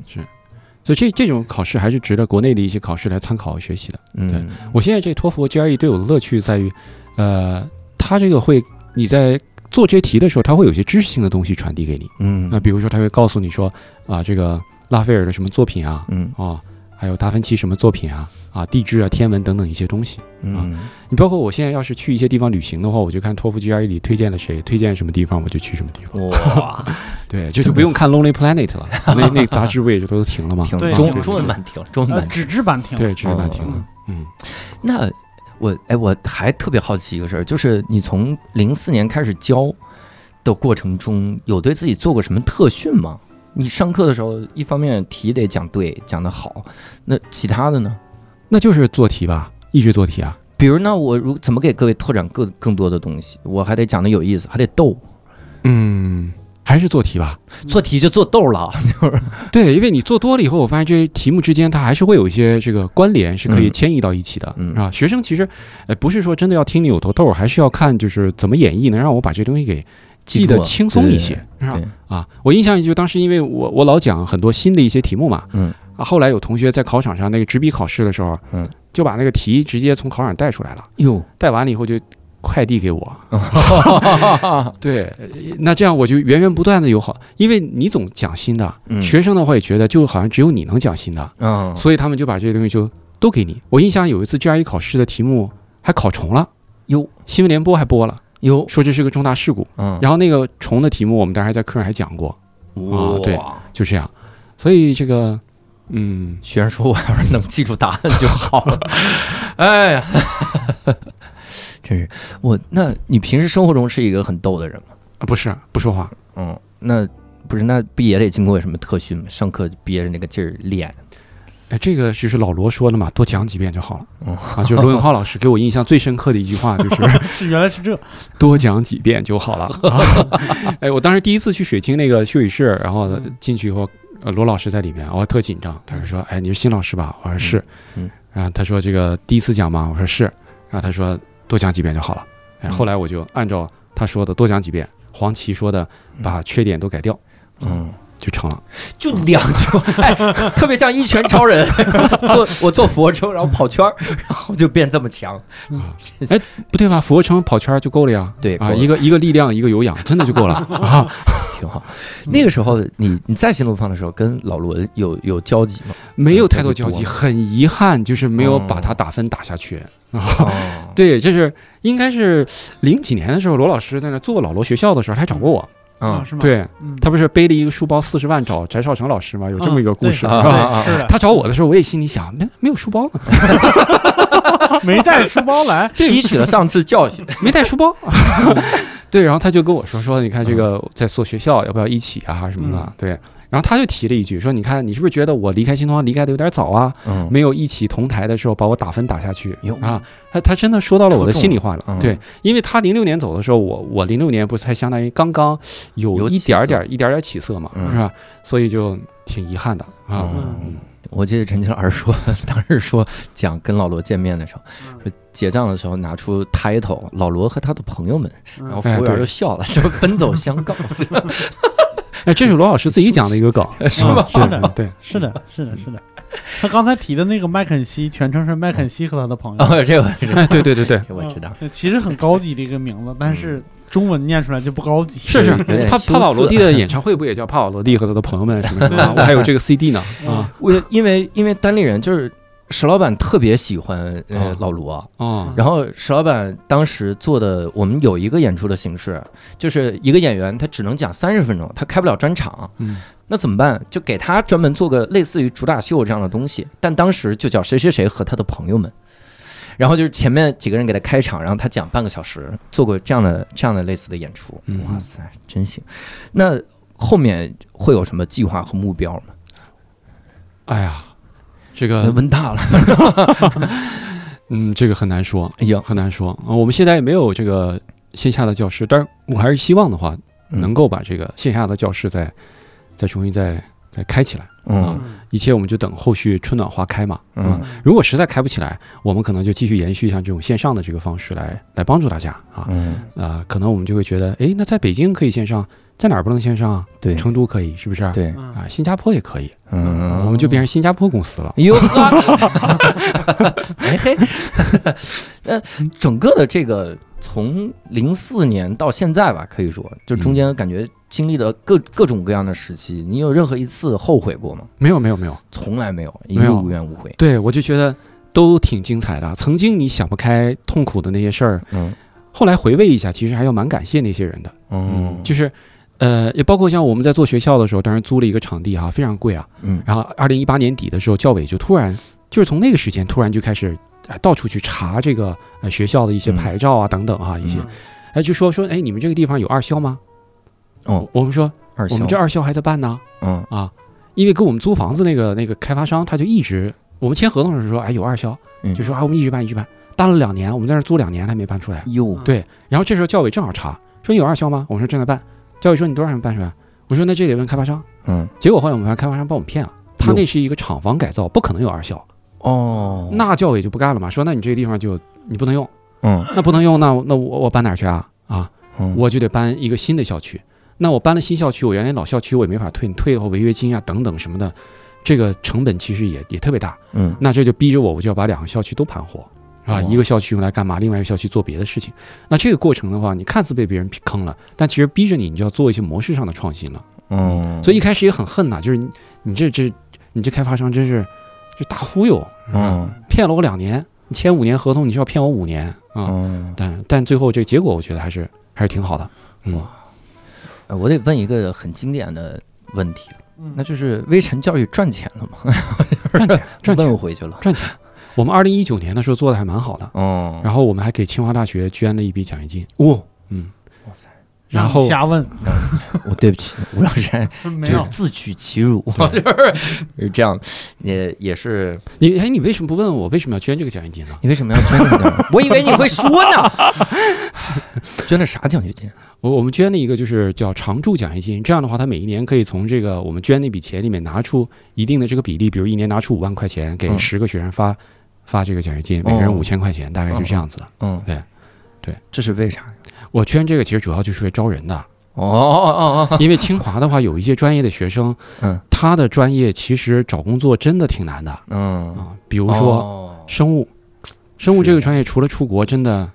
所以这这种考试还是值得国内的一些考试来参考和学习的。嗯，我现在这托福 GRE 对我的乐趣在于，呃，它这个会你在做这些题的时候，它会有些知识性的东西传递给你。嗯那比如说，它会告诉你说啊，这个拉斐尔的什么作品啊，嗯啊，还有达芬奇什么作品啊，啊，地质啊、天文等等一些东西。嗯你包括我现在要是去一些地方旅行的话，我就看托福 GRE 里推荐了谁，推荐什么地方，我就去什么地方。哇，对，就是不用看 Lonely Planet 了，那那杂志不也都停了吗？停了中中文版停了，中文呃，版。纸质版停了，对，纸质版停嗯了。嗯，那我哎，我还特别好奇一个事儿，就是你从零四年开始教的过程中，有对自己做过什么特训吗？你上课的时候，一方面题得讲对，讲得好，那其他的呢？那就是做题吧，一直做题啊。比如，那我如怎么给各位拓展更更多的东西？我还得讲的有意思，还得逗，嗯，还是做题吧。做题就做逗了，就是对，因为你做多了以后，我发现这些题目之间它还是会有一些这个关联，是可以嗯迁移到一起的，嗯啊。学生其实，呃，不是说真的要听你有多逗，还是要看就是怎么演绎，能让我把这东西给记得轻松一些，是吧？啊，我印象就当时因为我我老讲很多新的一些题目嘛，嗯啊，后来有同学在考场上那个纸笔考试的时候，嗯，就把那个题直接从考场带出来了，哟，带完了以后就快递给我。对，呃那这样我就源源不断的有好，因为你总讲新的，嗯学生的话也觉得就好像只有你能讲新的，嗯，所以他们就把这些东西就都给你。我印象有一次 GRE 考试的题目还考重了，哟新闻联播还播了，哟，说这是个重大事故。嗯，然后那个重的题目，我们当时还在课上还讲过，啊对哇就这样。所以这个，嗯，学生说我要是能记住答案就好了。哎呀，真是我。那你平时生活中是一个很逗的人吗？啊不是不说话，嗯，那不是，那不也得经过什么特训吗？上课憋着那个劲儿练。哎，这个就是老罗说的嘛，多讲几遍就好了。嗯啊，就是罗永浩老师给我印象最深刻的一句话就是 是原来是这，多讲几遍就好了。啊哎，我当时第一次去水清那个休息室，然后进去以后，呃，罗老师在里面，我特紧张。他就说：“哎，你是新老师吧？”我说：“是。”嗯，然后他说：“这个第一次讲吗？”我说：“是。”然后他说：“多讲几遍就好了。”后来我就按照他说的多讲几遍，黄芪说的把缺点都改掉，嗯，就成了。就两球，哎，特别像一拳超人。做我做俯卧撑，然后跑圈儿，然后就变这么强。哎不对吧？俯卧撑跑圈儿就够了呀。对，啊，一个一个力量，一个有氧，真的就够了 啊。挺好。那个时候，你你在新东方的时候，跟老罗有有交集吗？没有太多交集，很遗憾，就是没有把他打分打下去。啊，哦，对，这是应该是零几年的时候，罗老师在那做老罗学校的时候，他还找过我。嗯，是吗？对嗯，他不是背了一个书包四十万找翟少成老师吗？有这么一个故事，嗯是吧？啊啊啊对，是的，他找我的时候，我也心里想，没没有书包呢，没带书包来，吸取了上次教训。没带书包。对，然后他就跟我说说，你看这个在做学校，要不要一起啊什么的？对，然后他就提了一句说，你看你是不是觉得我离开新东方离开的有点早啊？嗯，没有一起同台的时候把我打分打下去哟啊，他他真的说到了我的心里话了。嗯对，因为他零六年走的时候，我我零六年不是才相当于刚刚有一点点一点点起色嘛，嗯是吧？所以就挺遗憾的啊。嗯我记得陈清老师说，当时说讲跟老罗见面的时候，说结账的时候拿出 title，老罗和他的朋友们，然后服务员就笑了，就奔走相告。哎，这是罗老师自己讲的一个梗，是吗啊是的，对，是的，是的，是的。他刚才提的那个麦肯锡，全称是麦肯锡和他的朋友，哦，这个这哎，对对对对，我知道。嗯其实很高级的一个名字，但是中文念出来就不高级。是是，帕帕瓦罗蒂的演唱会不也叫帕瓦罗蒂和他的朋友们什么什么啊？我还有这个 CD 呢啊我因为因为单立人就是石老板特别喜欢呃哦老罗，哦，然后石老板当时做的，我们有一个演出的形式，就是一个演员他只能讲三十分钟，他开不了专场，嗯，那怎么办？就给他专门做个类似于主打秀这样的东西，但当时就叫谁谁谁和他的朋友们。然后就是前面几个人给他开场，然后他讲半个小时，做过这样的这样的类似的演出。嗯哇塞，真行！那后面会有什么计划和目标吗？哎呀，这个问大了，嗯，这个很难说，哎呀，很难说啊。我们现在也没有这个线下的教室，但是我还是希望的话，嗯能够把这个线下的教室再再重新再再开起来。嗯一切我们就等后续春暖花开嘛。嗯如果实在开不起来，我们可能就继续延续像这种线上的这个方式来来帮助大家啊。嗯，啊，可能我们就会觉得，哎，那在北京可以线上，在哪儿不能线上啊？对成都可以，是不是？对，嗯啊，新加坡也可以，嗯，我们就变成新加坡公司了。哎呦呵，哎嘿，呃，整个的这个从零四年到现在吧，可以说，就中间感觉经历了各各种各样的时期，你有任何一次后悔过吗？没有，没有，没有。从来没有，一没有无怨无悔。对，我就觉得都挺精彩的。曾经你想不开、痛苦的那些事儿，嗯后来回味一下，其实还要蛮感谢那些人的。嗯就是，呃，也包括像我们在做学校的时候，当时租了一个场地哈、非常贵啊。嗯然后二零一八年底的时候，教委就突然就是从那个时间突然就开始。哎，到处去查这个呃学校的一些嗯牌照啊等等啊一些，哎就说说哎你们这个地方有二校吗？哦，我们说二校我们这二校还在办呢嗯啊，因为跟我们租房子那个那个开发商他就一直我们签合同的时候说哎有二校，嗯就说啊我们一直办一直办，办了两年，我们在那儿租两年还没办出来。哟对，然后这时候教委正好查说你有二校吗？我们说正在办，教育说你多少人办出来？我说那这得问开发商。嗯结果后来我们发现开发商把我们骗了，他那是一个厂房改造，不可能有二校。哦那教委就不干了嘛，说那你这个地方就你不能用，嗯那不能用，那那我我搬哪儿去啊？啊，嗯我就得搬一个新的校区。那我搬了新校区，我原来老校区我也没法退，你退的话违约金啊等等什么的，这个成本其实也也特别大。嗯那这就逼着我，我就要把两个校区都盘活，是吧？哦一个校区用来干嘛，另外一个校区做别的事情。那这个过程的话，你看似被别人坑了，但其实逼着你，你就要做一些模式上的创新了。嗯，所以一开始也很恨呐，就是你你这这你这开发商真是就大忽悠，嗯骗了我两年，你签五年合同，你是要骗我五年啊！嗯，但但最后这个结果，我觉得还是还是挺好的。嗯，呃我得问一个很经典的问题，嗯那就是微臣教育赚钱了吗？赚钱赚钱 问回去了。赚钱。我们二零一九年的时候做的还蛮好的，哦，然后我们还给清华大学捐了一笔奖学金。哦，嗯，哇塞，然后瞎问，我对不起，吴老师。没有。就自取其辱，就是是这样，也也是，你哎，你为什么不问我为什么要捐这个奖学金呢？你为什么要捐这个奖？我以为你会说呢。捐的啥奖学金？我我们捐了一个就是叫常驻奖学金，这样的话，他每一年可以从这个我们捐那笔钱里面拿出一定的这个比例，比如一年拿出五万块钱给嗯。十个学生发、发这个奖学金，每个人哦。五千块钱，大概是这样子的。嗯，对。对，这是为啥？我捐这个其实主要就是为招人的，哦哦哦哦，因为清华的话有一些专业的学生，嗯，他的专业其实找工作真的挺难的。嗯，啊，比如说哦。生物，生物这个专业除了出国真的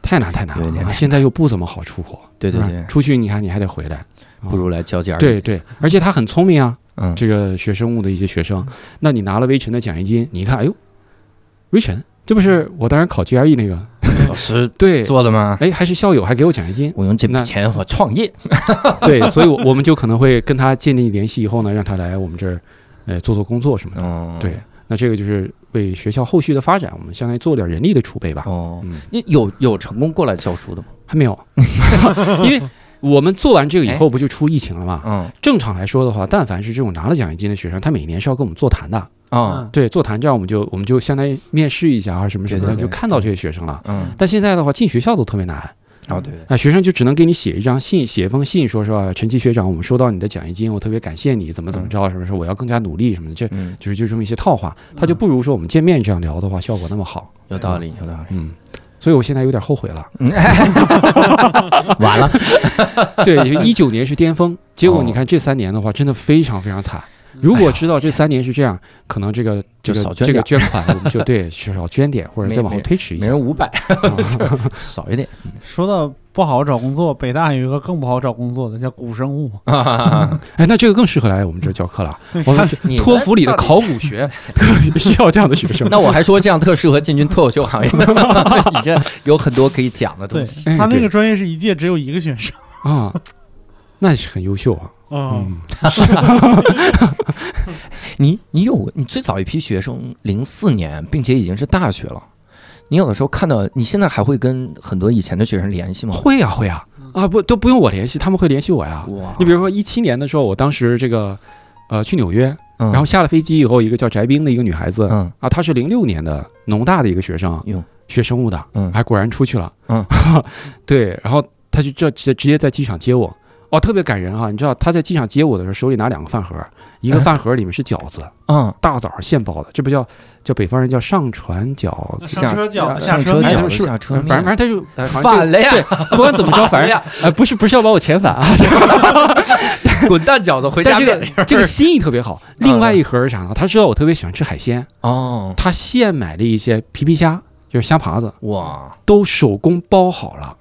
太难太难了，现在又不怎么好出国，对对对，出去你看你还得回来，不如来教 GRE。对对，而且他很聪明啊，嗯，这个学生物的一些学生，那你拿了微臣的奖学金，你一看，哎呦，微臣，这不是我当时考 GRE 那个，老师对，做的吗？哎，还是校友还给我奖学金，我用这笔钱我创业。对，所以我我们就可能会跟他建立联系以后呢，让他来我们这儿，呃，做做工作什么的。嗯，对，那这个就是为学校后续的发展，我们相当于做点人力的储备吧。哦，嗯，你有有成功过来教书的吗？还没有，因为我们做完这个以后，不就出疫情了吗？嗯正常来说的话，但凡是这种拿了奖学金的学生，他每年是要跟我们座谈的。啊对，座谈这样我们就我们就相当于面试一下啊什么什么的，就看到这些学生了。嗯，但现在的话，进学校都特别难哦对，啊，学生就只能给你写一张信，写一封信，说是吧，陈奇学长，我们收到你的奖学金，我特别感谢你，怎么怎么着，什么说我要更加努力什么的，这嗯，就是就这么一些套话，他就不如说我们见面这样聊的话效果那么好。有道理，有道理。嗯，所以我现在有点后悔了。嗯，完了，对，一九年是巅峰，结果哦你看这三年的话，真的非常非常惨。如果知道这三年是这样，可能这个这就个这个捐款，我们就对 少捐点，或者再往后推迟一下。每人五百，啊少一点。说到不好找工作，北大有一个更不好找工作的，叫古生物。哎，那这个更适合来我们这儿教课了。我们你托福里的考古学特别需要这样的学生。那我还说这样特适合进军脱口秀行业，你这有很多可以讲的东西。他那个专业是一届只有一个学生。啊，那是很优秀啊。啊，嗯，你你有你最早一批学生零四年，并且已经是大学了。你有的时候看到，你现在还会跟很多以前的学生联系吗？会呀会呀啊，不都不用我联系，他们会联系我呀。哇你比如说一七年的时候，我当时这个呃去纽约，嗯然后下了飞机以后，一个叫翟冰的一个女孩子嗯啊，她是零六年的农大的一个学生哟，学生物的，嗯还果然出去了，嗯，对，然后她就这直直接在机场接我，哦，特别感人啊！你知道他在机场接我的时候，手里拿两个饭盒，一个哎饭盒里面是饺子，嗯，大早上现包的，这不叫叫北方人叫上船饺子。下车饺子，下车饺子哎是下车面反正反正他就反了呀，对，不管怎么着，反 正呀，呃不是不是要把我遣返啊 滚蛋饺子回家但这面个这个心意特别好。另外一盒是啥呢？他知道我特别喜欢吃海鲜，哦，他现买了一些皮皮虾，就是虾爬子，哇都手工包好了，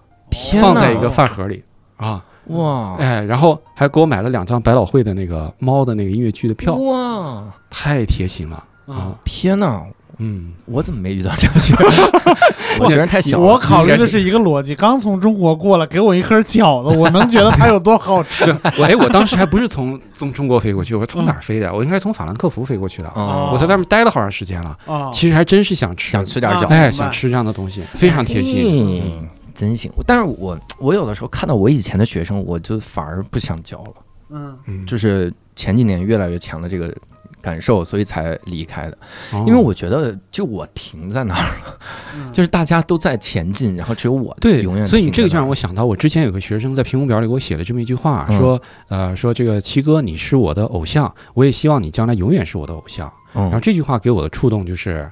放在一个饭盒里啊，哇哎，然后还给我买了两张百老汇的那个猫的那个音乐剧的票，哇，太贴心了啊啊，天哪！嗯，我怎么没遇到这个学生？我学生太小了。我考虑的是一个逻辑，刚从中国过来，给我一盒饺子，我能觉得它有多好吃？我哎，我当时还不是从从中国飞过去，我是从哪儿飞的？我应该是从法兰克福飞过去的。哦我在外面待了好长时间了，啊，其实还真是想吃，啊想吃点饺子，哎，想吃这样的东西，非常贴心。嗯，真行。但是我我有的时候看到我以前的学生，我就反而不想教了，嗯，嗯，就是前几年越来越强的这个感受，所以才离开的。哦因为我觉得，就我停在那儿了，嗯 就是大家都在前进，然后只有我对永远。所以你这个就让我我想到，我之前有个学生在评估表里给我写了这么一句话，嗯说，呃，说这个七哥你是我的偶像，我也希望你将来永远是我的偶像。然后嗯这句话给我的触动就是，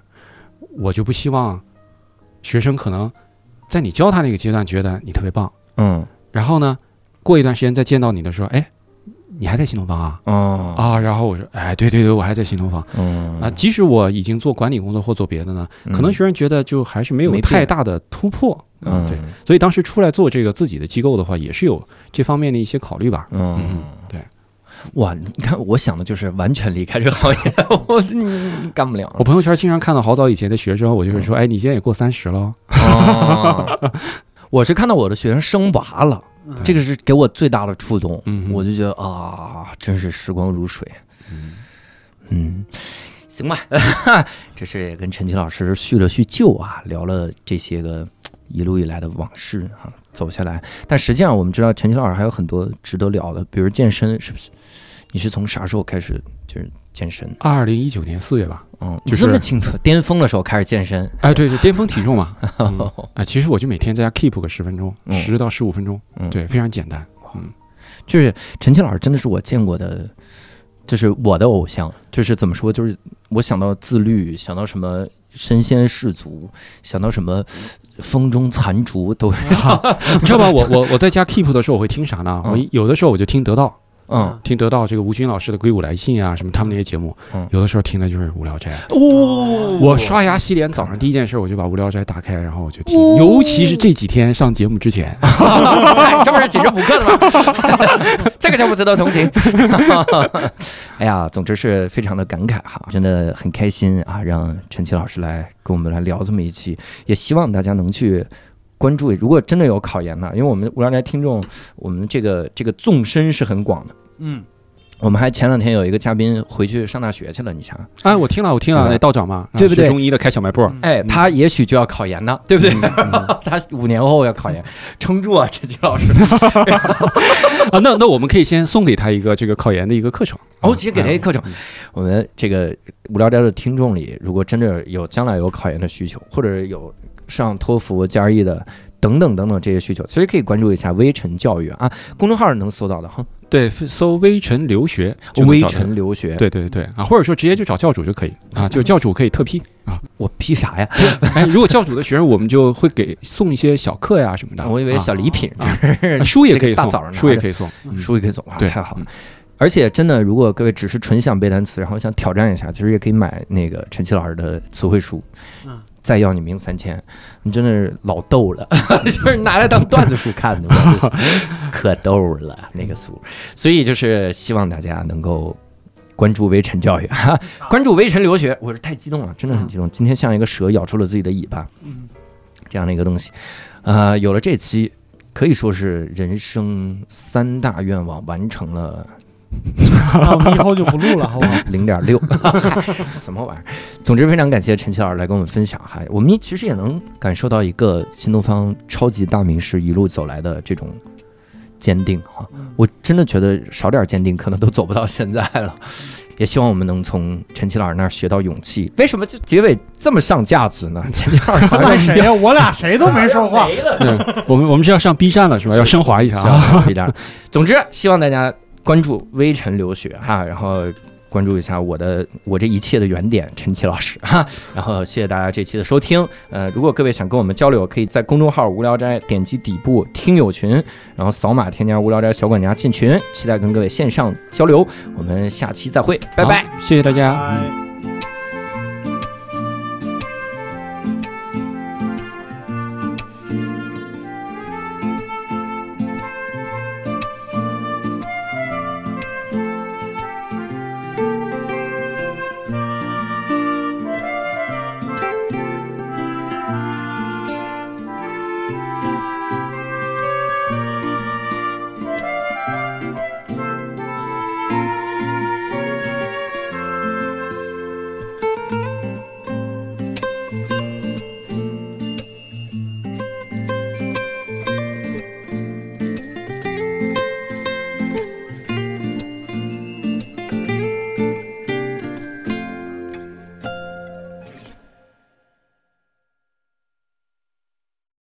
我就不希望学生可能在你教他那个阶段觉得你特别棒，嗯然后呢，过一段时间再见到你的时候，哎，你还在新东方啊？哦啊，然后我说，哎，对对对，我还在新东方嗯啊。即使我已经做管理工作或做别的呢，可能学生觉得就还是没有太大的突破。嗯对，所以当时出来做这个自己的机构的话，也是有这方面的一些考虑吧。嗯嗯，对。哇，你看，我想的就是完全离开这个行业，我嗯干不了。我朋友圈经常看到好早以前的学生，我就会说，哎，你现在也过三十了，哦，我是看到我的学生生娃了，嗯这个是给我最大的触动，嗯我就觉得啊，真是时光如水。嗯，行吧，这是也跟陈奇老师叙了叙旧啊，聊了这些个一路以来的往事哈、走下来。但实际上我们知道陈奇老师还有很多值得聊的，比如健身，是不是？你是从啥时候开始就是健身？二零一九年四月吧。嗯，你就是这么清楚，巅峰的时候开始健身。哎，对对，巅峰体重嘛。嗯啊，其实我就每天在家 keep 个十分钟，嗯十到十五分钟，嗯对，非常简单。嗯就是陈奇老师真的是我见过的，就是我的偶像。就是怎么说，就是我想到自律，想到什么身先士卒，想到什么风中残烛，都。你知道吧？我我我在家 keep 的时候，我会听啥呢？嗯我有的时候我就听得到，嗯，听得到这个吴军老师的《硅谷来信》啊，什么他们那些节目嗯。有的时候听的就是《无聊斋》。哦我刷牙洗脸，早上第一件事我就把《无聊斋》打开，然后我就听。哦尤其是这几天上节目之前，嗨这不是紧着补课的吗？这个就不值得同情。哎呀，总之是非常的感慨哈，真的很开心啊，让陈奇老师来跟我们来聊这么一期，也希望大家能去。关注，如果真的有考研的，因为我们无聊斋听众，我们这个这个纵深是很广的。嗯，我们还前两天有一个嘉宾回去上大学去了，你想，哎，我听了，我听了，那道长嘛，啊对不对学中医的开小卖部，哎，他也许就要考研呢，对不对？他五年后要考研，撑住啊，陈奇老师。啊，那那我们可以先送给他一个这个考研的一个课程。哦，直接给他一课程嗯。我们这个无聊斋的听众里，如果真的有将来有考研的需求，或者有上托福、GRE 的等等等等这些需求，其实可以关注一下微尘教育啊，公众号是能搜到的哈。对，搜微尘留学微找到尘留学，对对对啊，或者说直接就找教主就可以啊，就教主可以特批啊。我批啥呀？哎，如果教主的学生，我们就会给送一些小课呀什么的。我以为小礼品，书也可以送书也可以送。嗯书也可以送啊，对太好了嗯。而且真的，如果各位只是纯想背单词，然后想挑战一下，其实也可以买那个陈奇老师的词汇书嗯，再要你名三千，你真的是老逗了，就是拿来当段子书看的，可逗了那个书。所以就是希望大家能够关注微尘教育，哈，关注微尘留学。我是太激动了，真的很激动。今天像一个蛇咬出了自己的尾巴，嗯这样的一个东西，呃，有了这期。可以说是人生三大愿望完成了那我们以后就不录了，好不好？零点六，什么玩意儿？总之非常感谢陈奇老师来跟我们分享哈，我们其实也能感受到一个新东方超级大名师一路走来的这种坚定哈。我真的觉得少点坚定，可能都走不到现在了。也希望我们能从陈奇老师那儿学到勇气。为什么就结尾这么上价值呢？陈奇老师好像问谁呀？我俩谁都没说话。对，我们我们是要上 B 站了是吧？要升华一下啊。望可以这样。总之，希望大家关注微尘留学哈，然后关注一下我的我这一切的原点陈奇老师哈。然后谢谢大家这期的收听。呃，如果各位想跟我们交流，可以在公众号“无聊斋”点击底部听友群，然后扫码添加“无聊斋小管家”进群。期待跟各位线上交流。我们下期再会，拜拜。谢谢大家。拜。